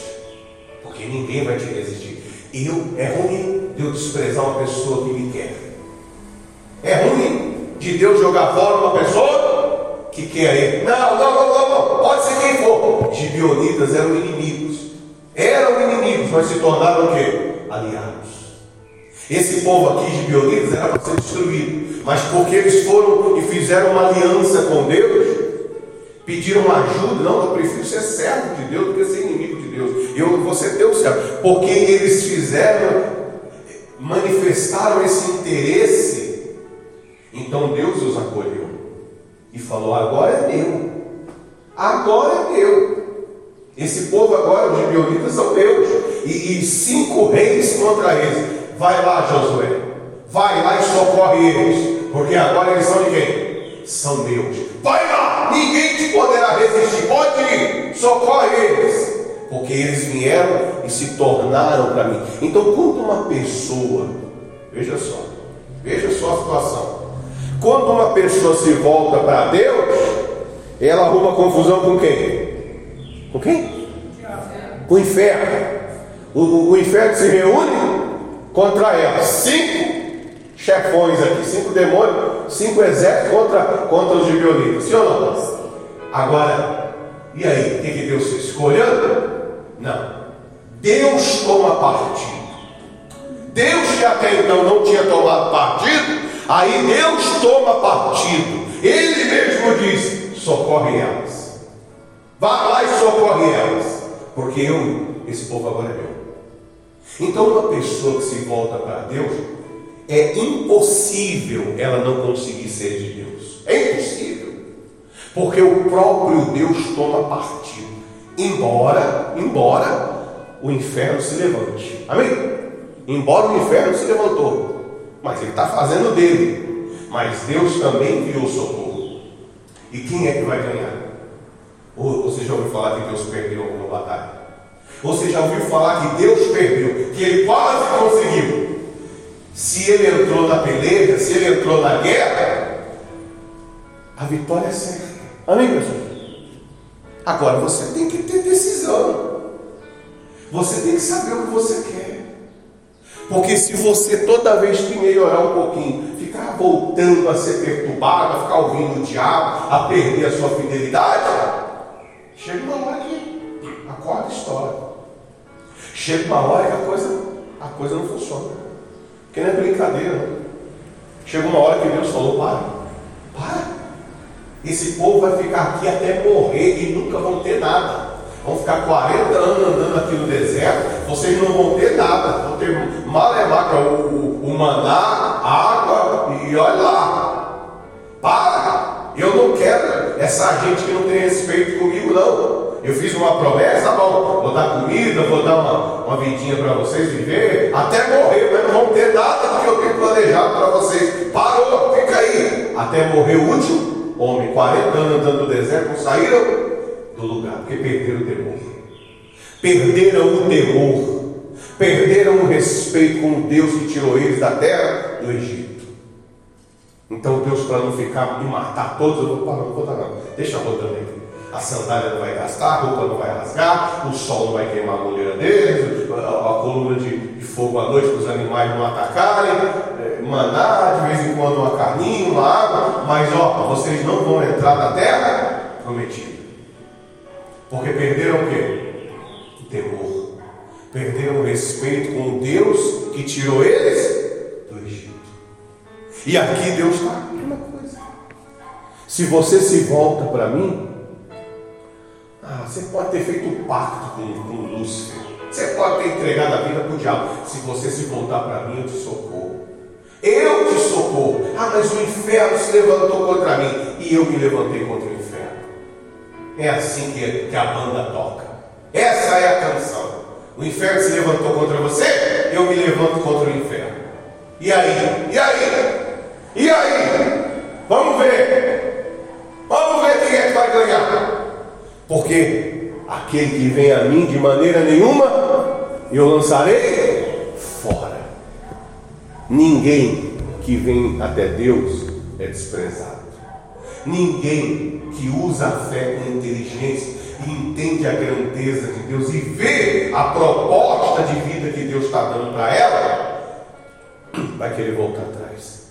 porque ninguém vai te resistir. Eu, é ruim de eu desprezar uma pessoa que me quer. De Deus jogar fora uma pessoa que quer ele. Não, não, não, não, não. Pode ser quem for. Os gibeonitas eram inimigos. Eram inimigos, mas se tornaram o quê? Aliados. Esse povo aqui, gibeonitas, era para ser destruído. Mas porque eles foram e fizeram uma aliança com Deus, pediram ajuda. Não, eu prefiro ser servo de Deus do que ser inimigo de Deus. Eu vou ser teu servo. Porque eles fizeram, manifestaram esse interesse então Deus os acolheu e falou: agora é meu, agora é meu. Esse povo agora, os gibeonitas, são meus. E, e, cinco reis contra eles. Vai lá, Josué. Vai lá e socorre eles. Porque agora eles são de quem? São meus. Vai lá, ninguém te poderá resistir. Pode ir, socorre eles. Porque eles vieram e se tornaram para mim. Então, quando uma pessoa, veja só, veja só a situação. Quando uma pessoa se volta para Deus, ela arruma confusão com quem? Com quem? Com o inferno. O, o inferno se reúne contra ela. Cinco chefões aqui, cinco demônios, cinco exércitos contra, contra os gibeonitas. Sim ou não? Agora, e aí? O que, que Deus fez? Escolhendo? Não. Deus toma partido. Deus que até então não tinha tomado partido, Aí Deus toma partido. Ele mesmo diz: socorre elas. Vá lá e socorre elas. Porque eu, esse povo agora é meu. Então, uma pessoa que se volta para Deus, é impossível ela não conseguir ser de Deus. É impossível. Porque o próprio Deus toma partido. Embora, embora o inferno se levante. Amém? Embora o inferno se levantou mas ele está fazendo dele. Mas Deus também enviou socorro. E quem é que vai ganhar? Ou você já ouviu falar que Deus perdeu alguma batalha? Ou você já ouviu falar que Deus perdeu, que ele quase conseguiu? Se ele entrou na peleja, se ele entrou na guerra, a vitória é certa. Amém, pessoal? Agora você tem que ter decisão. Você tem que saber o que você quer. Porque se você toda vez que melhorar um pouquinho, ficar voltando a ser perturbado, a ficar ouvindo o diabo, a perder a sua fidelidade, chega uma hora que acorda e estoura. Chega uma hora que a coisa, a coisa não funciona. Porque não é brincadeira, não. Chega uma hora que Deus falou, para, para. Esse povo vai ficar aqui até morrer e nunca vão ter nada. Vão ficar 40 anos andando aqui no deserto, vocês não vão ter nada, vão ter malemar, o, o, o maná, água, e olha lá. Para! Eu não quero essa gente que não tem respeito comigo, não. Eu fiz uma promessa, tá bom, vou dar comida, vou dar uma, uma vidinha para vocês viver, até morrer, mas não vão ter nada do que eu tenho planejado para vocês. Parou, fica aí. Até morrer o último homem, 40 anos andando no deserto, não saíram do lugar, porque perderam o temor. Perderam o temor. Perderam o respeito com o Deus que tirou eles da terra do Egito. Então Deus, para não ficar e matar todos, eu vou parar, não vou dar não. Deixa rodando aí. A sandália não vai gastar, a roupa não vai rasgar, o sol não vai queimar a mulher deles, a, a coluna de, de, fogo à noite para os animais não atacarem, é, maná, de vez em quando uma carninha, uma água, mas ó, vocês não vão entrar na terra prometida. Porque perderam o quê? O temor. Perderam o respeito com o Deus que tirou eles do Egito. E aqui Deus está uma coisa. Se você se volta para mim, ah, você pode ter feito um pacto com, com Lúcifer. Você pode ter entregado a vida para o diabo. Se você se voltar para mim, eu te socorro. Eu te socorro. Ah, mas o inferno se levantou contra mim. E eu me levantei contra o inferno. É assim que, que a banda toca. Essa é a canção. O inferno se levantou contra você, eu me levanto contra o inferno. E aí? E aí? E aí? Vamos ver. Vamos ver quem é que vai ganhar. Porque aquele que vem a mim de maneira nenhuma, eu lançarei fora. Ninguém que vem até Deus é desprezado. Ninguém que usa a fé com inteligência e entende a grandeza de Deus e vê a proposta de vida que Deus está dando para ela, vai querer voltar atrás.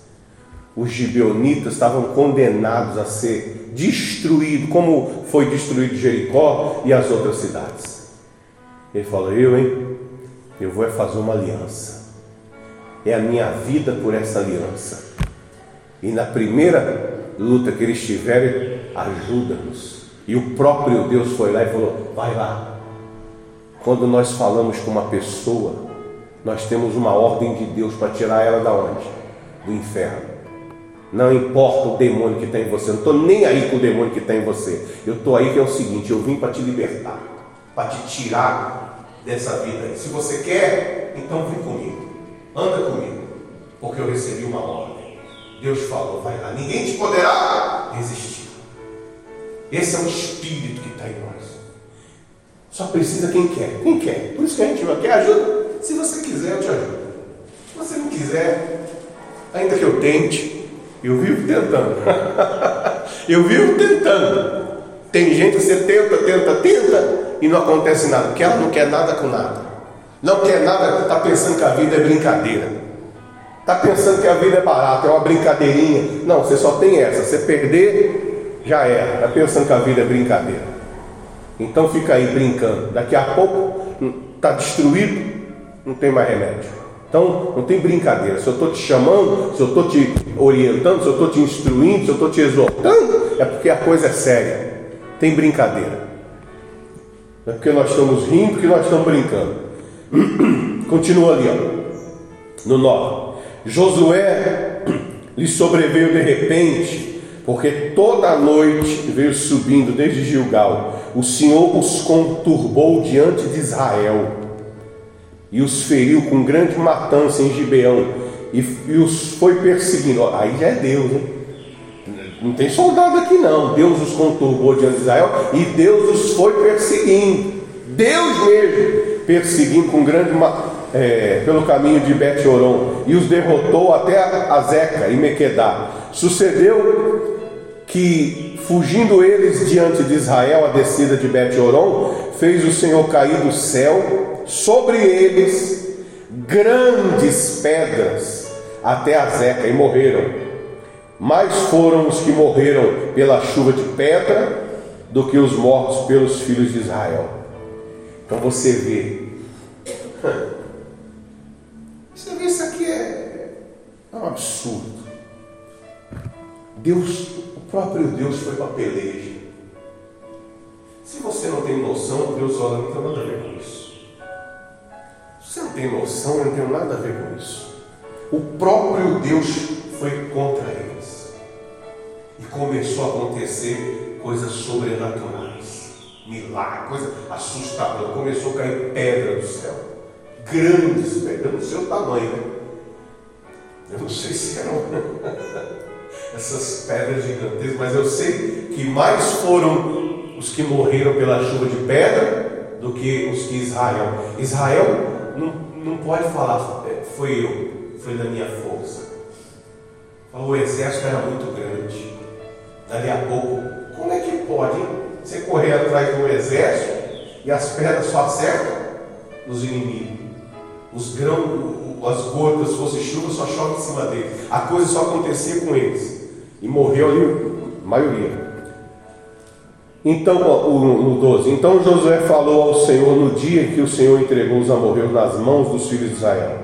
Os gibeonitas estavam condenados a ser destruídos, como foi destruído Jericó e as outras cidades. Ele falou: Eu, hein? Eu vou é fazer uma aliança. É a minha vida por essa aliança. E na primeira luta que eles tiverem, ajuda-nos. E o próprio Deus foi lá e falou: vai lá. Quando nós falamos com uma pessoa, nós temos uma ordem de Deus para tirar ela da onde? Do inferno. Não importa o demônio que está em você, eu não estou nem aí com o demônio que está em você. Eu estou aí que é o seguinte: eu vim para te libertar, para te tirar dessa vida. Se você quer, então vem comigo, anda comigo, porque eu recebi uma ordem. Deus falou, vai lá, ninguém te poderá resistir. Esse é o Espírito que está em nós. Só precisa quem quer. Quem quer? Por isso que a gente quer ajuda. Se você quiser, eu te ajudo. Se você não quiser, ainda que eu tente, eu vivo tentando. [laughs] eu vivo tentando. Tem gente que você tenta, tenta, tenta e não acontece nada, porque ela não quer nada com nada. Não quer nada, está pensando que a vida é brincadeira. Está pensando que a vida é barata, é uma brincadeirinha. Não, você só tem essa. Você perder, já era. Está pensando que a vida é brincadeira. Então fica aí brincando. Daqui a pouco está destruído, não tem mais remédio. Então não tem brincadeira. Se eu estou te chamando, se eu estou te orientando, se eu estou te instruindo, se eu estou te exortando, é porque a coisa é séria. Tem brincadeira. É porque nós estamos rindo que nós estamos brincando. [clears throat] Continua ali, ó. No 9. Josué lhe sobreveio de repente, porque toda a noite veio subindo desde Gilgal. O Senhor os conturbou diante de Israel e os feriu com grande matança em Gibeão e, e os foi perseguindo. Aí já é Deus, hein? Não tem soldado aqui não. Deus os conturbou diante de Israel e Deus os foi perseguindo. Deus mesmo perseguindo com grande matança é, pelo caminho de Bet-Oron e os derrotou até a Zeca e Mequedá. Sucedeu que, fugindo eles diante de Israel, a descida de Bet-Oron, fez o Senhor cair do céu sobre eles, grandes pedras até a Zeca e morreram. Mais foram os que morreram pela chuva de pedra do que os mortos pelos filhos de Israel. Então você vê. Um absurdo. Deus, o próprio Deus foi para a peleja. Se você não tem noção, Deus olha, não tem nada a ver com isso. Se você não tem noção, eu não tenho nada a ver com isso. O próprio Deus foi contra eles. E começou a acontecer coisas sobrenaturais. Milagre, coisa assustadora. Começou a cair pedra do céu. Grandes pedras. Eu não sei o tamanho, né? Eu não sei se eram [laughs] essas pedras gigantescas, mas eu sei que mais foram os que morreram pela chuva de pedra do que os que Israel. Israel não, não pode falar, é, foi eu, foi da minha força. O exército era muito grande. Dali a pouco, como é que pode hein? você correr atrás do exército e as pedras só acertam os inimigos? Os grãos, as gotas, se fosse chuva, só cima deles. A coisa só acontecia com eles. E morreu ali a maioria. Então, no 12: Então Josué falou ao Senhor no dia que o Senhor entregou os amorreus nas mãos dos filhos de Israel.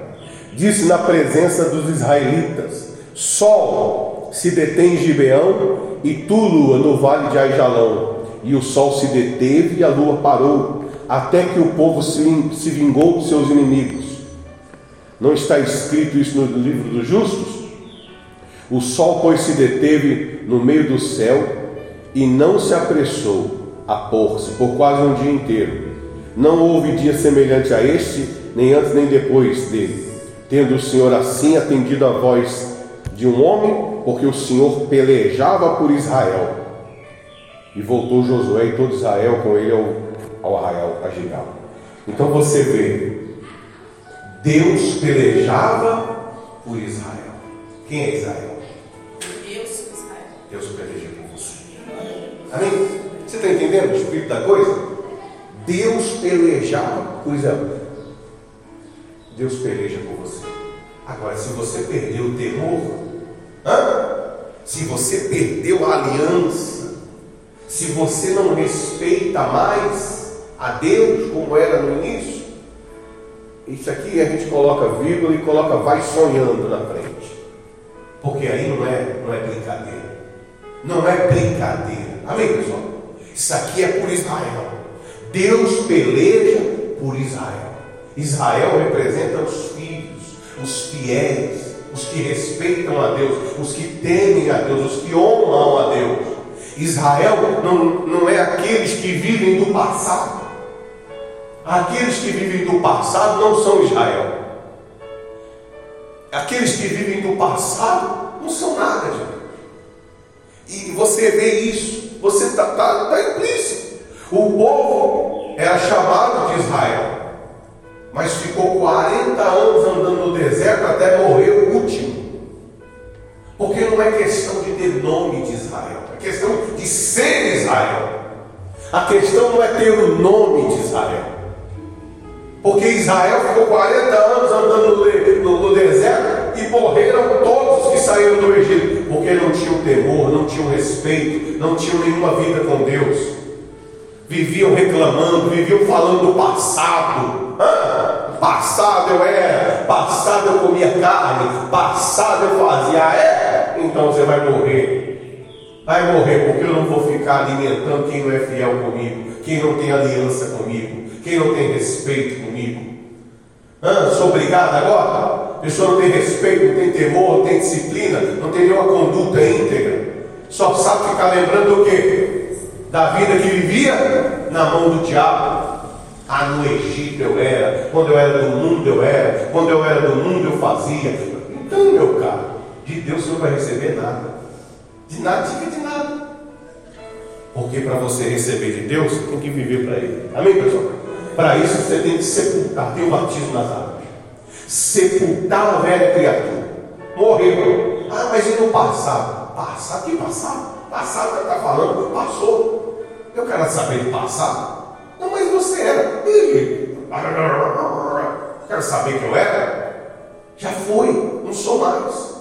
Disse na presença dos israelitas: Sol se detém em Gibeão e tu, lua, no vale de Aijalão. E o sol se deteve e a lua parou, até que o povo se, se vingou dos seus inimigos. Não está escrito isso no livro dos justos? O sol, pois, se deteve no meio do céu e não se apressou a pôr-se por quase um dia inteiro. Não houve dia semelhante a este, nem antes nem depois dele, tendo o Senhor assim atendido a voz de um homem, porque o Senhor pelejava por Israel. E voltou Josué e todo Israel com ele ao, ao arraial, a Gigal. Então você vê, Deus pelejava por Israel. Quem é Israel? Deus peleja por você. Amém? Você está entendendo o espírito da coisa? Deus pelejava por Israel. Deus peleja por você. Agora, se você perdeu o temor, hã? se você perdeu a aliança, se você não respeita mais a Deus como era no início, isso aqui a gente coloca vírgula e coloca vai sonhando na frente. Porque aí não é, não é brincadeira. Não é brincadeira. Amém, pessoal? Isso aqui é por Israel. Deus peleja por Israel. Israel representa os filhos, os fiéis, os que respeitam a Deus, os que temem a Deus, os que honram a Deus. Israel não, não é aqueles que vivem do passado. Aqueles que vivem do passado não são Israel. Aqueles que vivem do passado não são nada, gente. E você vê isso, você está tá, tá implícito. O povo era chamado de Israel, mas ficou 40 anos andando no deserto até morrer o último. Porque não é questão de ter nome de Israel, é questão de ser Israel. A questão não é ter o nome de Israel. Israel ficou 40 anos andando no, no, deserto e morreram todos os que saíram do Egito, porque não tinham temor, não tinham respeito, não tinham nenhuma vida com Deus. Viviam reclamando, viviam falando do passado. Ah, passado eu era, passado eu comia carne, passado eu fazia. É, então você vai morrer. Vai morrer porque eu não vou ficar alimentando quem não é fiel comigo, quem não tem aliança comigo. Quem não tem respeito comigo? Ah, sou obrigado agora? A pessoa não tem respeito, não tem temor, não tem disciplina, não tem nenhuma conduta íntegra. Só sabe ficar lembrando o quê? Da vida que vivia na mão do diabo. Ah, no Egito eu era, quando eu era do mundo eu era, quando eu era do mundo eu fazia. Então, meu caro, de Deus você não vai receber nada. De nada, fica de nada. Porque para você receber de Deus, tem que viver para Ele. Amém, pessoal? Para isso você tem que sepultar, tem o batismo nas águas. Sepultar a velha criatura. Morreu. Ah, mas e no passado? Passado? Que passado? Passado que está falando, passou. Eu quero saber do passado. Não, mas você era. quero saber quem eu era. Já foi, não sou mais.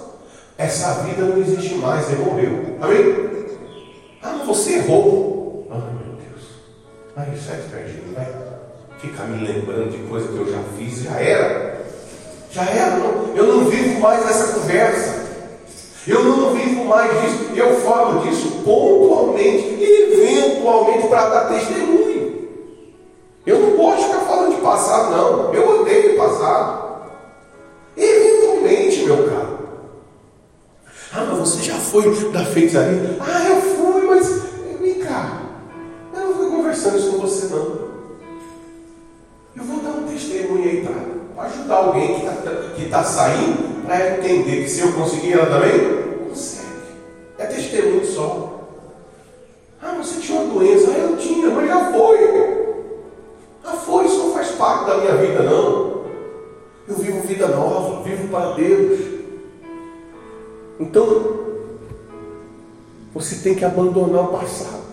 Essa vida não existe mais, ele morreu. Amém? Ah, você errou. Ah, meu Deus. Aí sai perdido, vai ficar me lembrando de coisa que eu já fiz, já era. Já era, não. eu não vivo mais essa conversa. Eu não vivo mais disso. Eu falo disso pontualmente, eventualmente, para dar testemunho. Eu não de ficar falando de passado, não. Eu odeio passado. Eventualmente, meu caro. Ah, mas você já foi da feitiçaria? Ah, eu fui, mas vem cá. Eu não fui conversando isso com você, não. Eu vou dar um testemunho aí para ajudar alguém que está que tá saindo para entender que se eu conseguir ela também, consegue. É testemunho só. Ah, você tinha uma doença. Ah, eu tinha, mas já foi. Já foi, isso não faz parte da minha vida, não. Eu vivo vida nova, vivo para Deus. Então, você tem que abandonar o passado.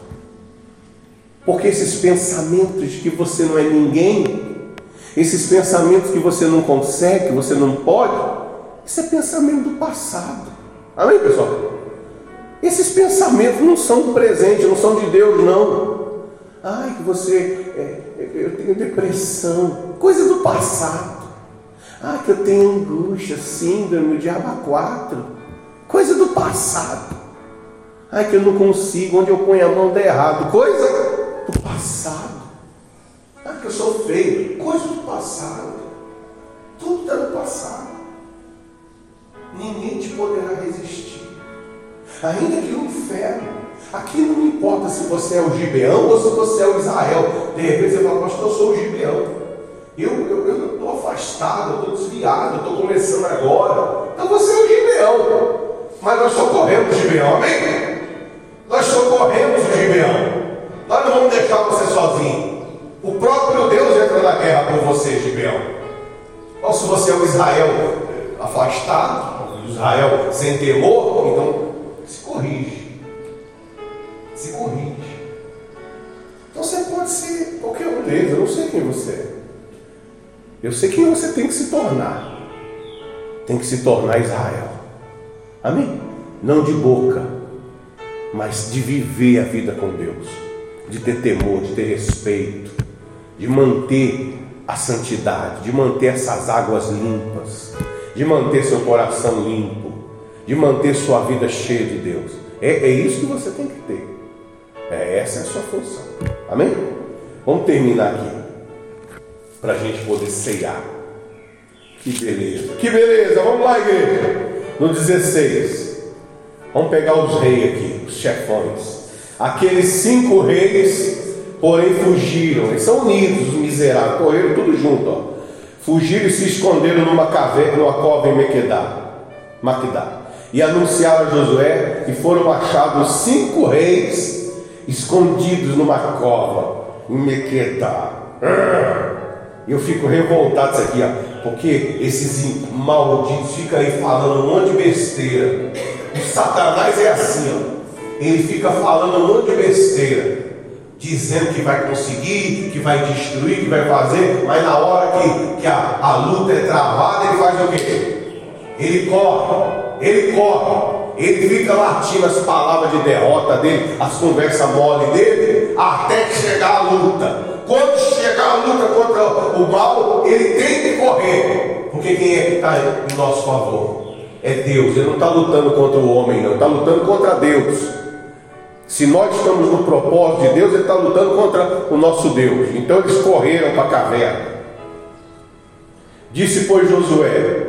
Porque esses pensamentos de que você não é ninguém, esses pensamentos que você não consegue, que você não pode, isso é pensamento do passado. Amém, pessoal? Esses pensamentos não são do presente, não são de Deus, não. Ai, que você. É, eu tenho depressão, coisa do passado. Ah, que eu tenho angústia, síndrome, diabo 4, coisa do passado. Ai, que eu não consigo, onde eu ponho a mão dá errado, coisa do passado. Ah, que eu sou feio, coisa do passado. Tudo está no passado. Ninguém te poderá resistir. Ainda que o inferno, aqui não importa se você é o Gibeão ou se você é o Israel. De repente você fala, pastor, eu sou o Gibeão. Eu estou afastado, eu estou desviado, estou começando agora. Então você é o Gibeão. Mas nós socorremos o Gibeão, amém? Nós socorremos o Gibeão. Nós não vamos deixar você sozinho. O próprio Deus entra na guerra por você, Gibeão. Ou se você é o Israel afastado, Israel sem temor, então se corrige. Se corrige. Então você pode ser qualquer um deles, eu não sei quem você é. Eu sei quem você tem que se tornar. Tem que se tornar Israel. Amém? Não de boca, mas de viver a vida com Deus, de ter temor, de ter respeito, de manter a santidade, de manter essas águas limpas, de manter seu coração limpo, de manter sua vida cheia de Deus. É, é isso que você tem que ter. É, essa é a sua função. Amém? Vamos terminar aqui. Para a gente poder ceiar. Que beleza. Que beleza. Vamos lá, igreja. No 16. Vamos pegar os reis aqui, os chefões. Aqueles cinco reis porém fugiram. Eles são unidos, os miseráveis, correram tudo junto. Ó. Fugiram e se esconderam numa caverna, numa cova em Mequedá, Maquedá. E anunciaram a Josué e foram achados cinco reis escondidos numa cova em Mequedá. Eu fico revoltado isso aqui, ó, porque esses malditos ficam aí falando um monte de besteira. O Satanás é assim, ó. Ele fica falando um monte de besteira dizendo que vai conseguir, que vai destruir, que vai fazer, mas na hora que, que a, a luta é travada, ele faz o quê? Ele corre, ele corre, ele fica latindo as palavras de derrota dele, as conversas mole dele, até que chegar a luta. Quando chegar a luta contra o mal, ele tem que correr, porque quem é que está em nosso favor? É Deus, ele não está lutando contra o homem, não, está lutando contra Deus. Se nós estamos no propósito de Deus, Ele está lutando contra o nosso Deus. Então eles correram para a caverna. Disse, pois, Josué: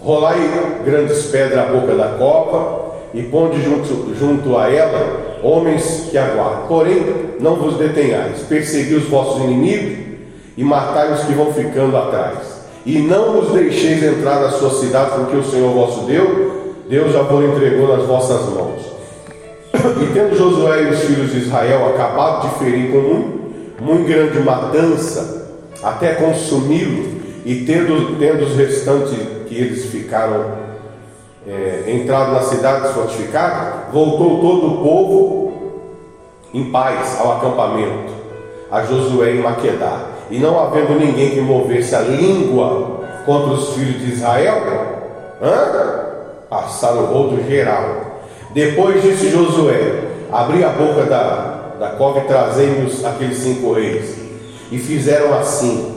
Rolai grandes pedras à boca da cova e ponde junto, junto a ela homens que aguardam. Porém, não vos detenhais, persegui os vossos inimigos e matai os que vão ficando atrás. E não os deixeis entrar na sua cidade, porque o Senhor vosso Deus, Deus já vos entregou nas vossas mãos. E tendo Josué e os filhos de Israel acabado de ferir com muito, muito grande matança, até consumi-lo, e tendo, tendo os restantes que eles ficaram é, entrado nas cidades fortificadas, voltou todo o povo em paz ao acampamento, a Josué em Maquedá. e não havendo ninguém que movesse a língua contra os filhos de Israel, hã? passaram o rodo geral. Depois disse Josué: Abri a boca da, da cova e trazei-nos aqueles cinco reis. E fizeram assim.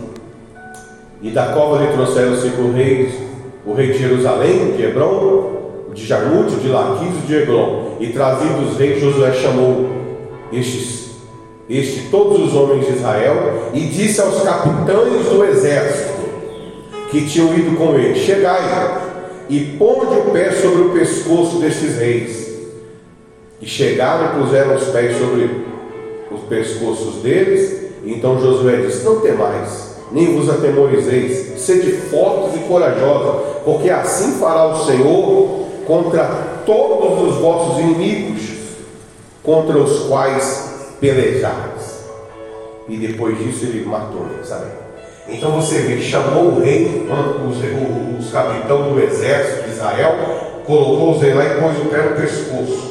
E da cova lhe trouxeram os cinco reis, o rei de Jerusalém, de Hebron, de Jarmute, de Laquis de Eglon. E trazidos os reis, Josué chamou estes, este, todos os homens de Israel e disse aos capitães do exército que tinham ido com ele: Chegai e ponde o pé sobre o pescoço destes reis. E chegaram e puseram os pés sobre os pescoços deles. Então Josué disse: Não temais, nem vos atemorizeis, sede fortes e corajosos, porque assim fará o Senhor contra todos os vossos inimigos, contra os quais pelejais. E depois disso ele matou? Então você vê, chamou o rei, os, os capitão do exército de Israel, colocou os lá e pôs o pé no pescoço.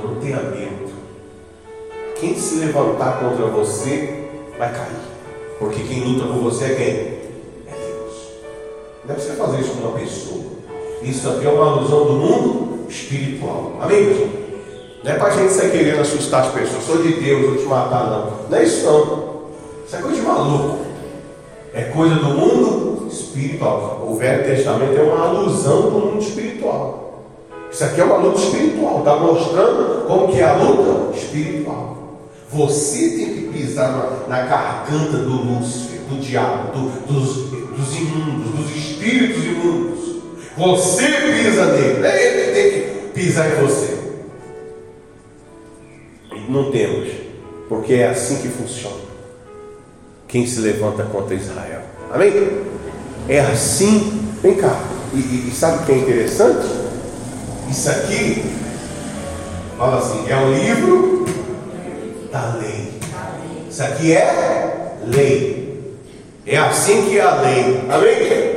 Falou, não tenha medo. Quem se levantar contra você vai cair. Porque quem luta por você é quem? É Deus. Não deve você fazer isso com uma pessoa. Isso aqui é uma alusão do mundo espiritual. Amém? Não é para gente sair querendo assustar as pessoas. Sou de Deus, vou te matar, não. Não é isso não. Isso é coisa de maluco. É coisa do mundo espiritual. O Velho Testamento é uma alusão do mundo espiritual. Isso aqui é uma luta espiritual. Está mostrando como que é a luta espiritual. Você tem que pisar na, na garganta do Lúcifer, do diabo, do, dos, dos imundos, dos espíritos imundos. Você pisa nele, é ele que tem que pisar em você. Não temos, porque é assim que funciona quem se levanta contra Israel. Amém? É assim. Vem cá. E, e, e sabe o que é interessante? Isso aqui, fala assim, é o livro da lei. Isso aqui é lei. É assim que é a lei. Amém?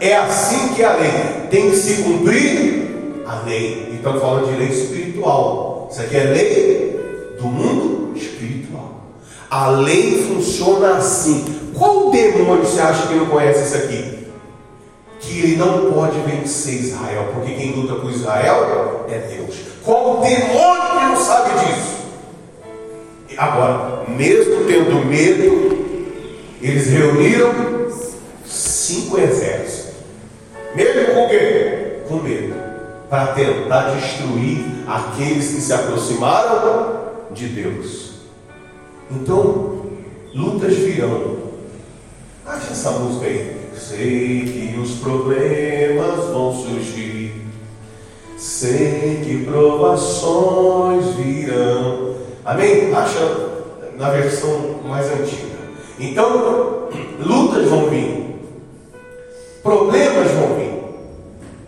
É assim que é a lei. Tem que se cumprir a lei. E estamos falando de lei espiritual. Isso aqui é lei do mundo espiritual. A lei funciona assim. Qual demônio você acha que não conhece isso aqui? Que ele não pode vencer Israel, porque quem luta por Israel é Deus. Qual demônio que não sabe disso? Agora, mesmo tendo medo, eles reuniram cinco exércitos. Medo com o quê? Com medo. Para tentar destruir aqueles que se aproximaram de Deus. Então, lutas virão. Acha essa música aí. Sei que os problemas vão surgir. Sei que provações virão. Amém? Acha na versão mais antiga. Então, lutas vão vir. Problemas vão vir.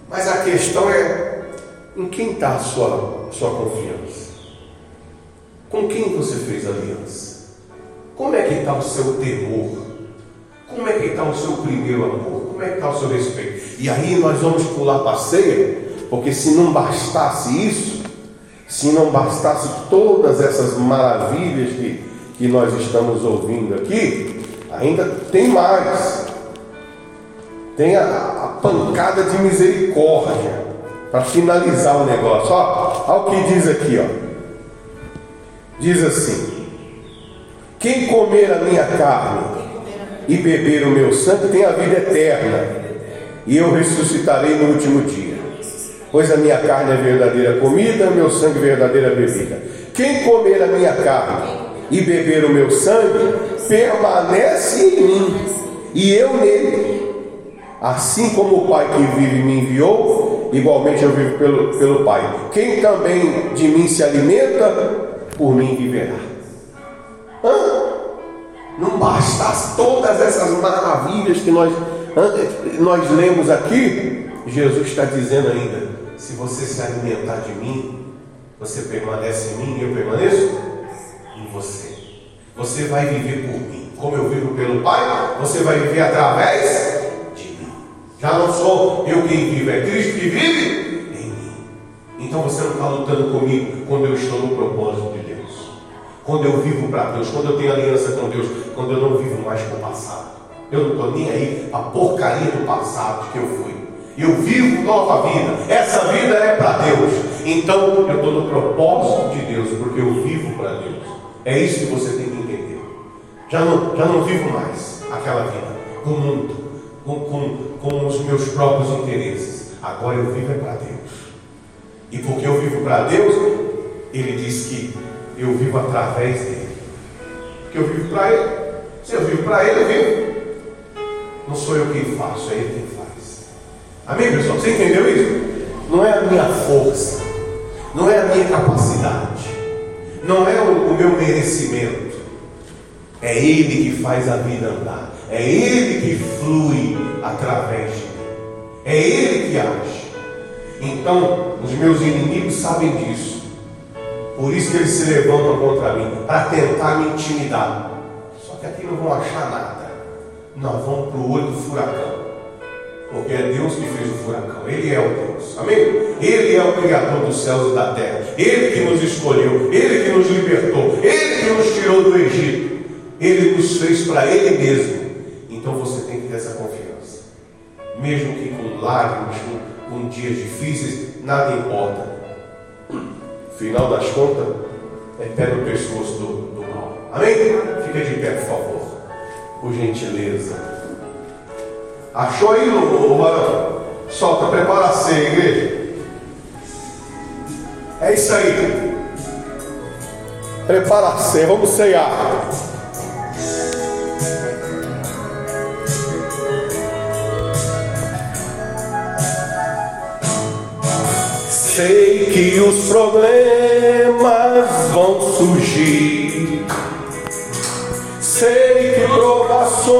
Mas a questão é em quem está a sua, sua confiança? Com quem você fez aliança? Como é que está o seu temor? Como é que está o seu primeiro amor? Como é que está o seu respeito? E aí nós vamos pular para a ceia, porque se não bastasse isso, se não bastasse todas essas maravilhas que, que nós estamos ouvindo aqui, ainda tem mais. Tem a, a pancada de misericórdia para finalizar o negócio. Olha o que diz aqui, ó. Diz assim: quem comer a minha carne e beber o meu sangue tem a vida eterna, e eu ressuscitarei no último dia. Pois a minha carne é verdadeira comida, meu sangue é verdadeira bebida. Quem comer a minha carne e beber o meu sangue, permanece em mim, e eu nele. Assim como o Pai que vive me enviou, igualmente eu vivo pelo, pelo Pai. Quem também de mim se alimenta, por mim viverá. Hã? Não bastasse todas essas maravilhas que nós, nós lemos aqui, Jesus está dizendo ainda: se você se alimentar de mim, você permanece em mim e eu permaneço em você. Você vai viver por mim. Como eu vivo pelo Pai, você vai viver através de mim. Já não sou eu quem vive, é Cristo que vive em mim. Então você não está lutando comigo quando eu estou no propósito de. Quando eu vivo para Deus, quando eu tenho aliança com Deus, quando eu não vivo mais com o passado. Eu não estou nem aí a porcaria do passado que eu fui. Eu vivo nova vida. Essa vida é para Deus. Então eu estou no propósito de Deus, porque eu vivo para Deus. É isso que você tem que entender. Já não, já não vivo mais aquela vida com o mundo, com, com, com os meus próprios interesses. Agora eu vivo é para Deus. E porque eu vivo para Deus, Ele diz que eu vivo através dele. Porque eu vivo para Ele. Se eu vivo para Ele, eu vivo. Não sou eu quem faço, é Ele quem faz. Amém, pessoal? Você entendeu isso? Não é a minha força, não é a minha capacidade, não é o, o meu merecimento. É Ele que faz a vida andar. É Ele que flui através de mim. É Ele que age. Então, os meus inimigos sabem disso. Por isso que eles se levantam contra mim, para tentar me intimidar. Só que aqui não vão achar nada. Nós vamos para o olho do furacão. Porque é Deus que fez o furacão. Ele é o Deus. Amém? Ele é o Criador dos céus e da terra. Ele que nos escolheu. Ele que nos libertou. Ele que nos tirou do Egito. Ele nos fez para Ele mesmo. Então você tem que ter essa confiança. Mesmo que com lágrimas, com, com dias difíceis, nada importa. Final das contas, é pé no pescoço do, do mal. Amém? Fica de pé, por favor. Por gentileza. Achou aí, o? Solta, prepara a ceia, igreja. É isso aí. Prepara a ceia, vamos ceiar. Sei que os problemas vão surgir. Sei que provações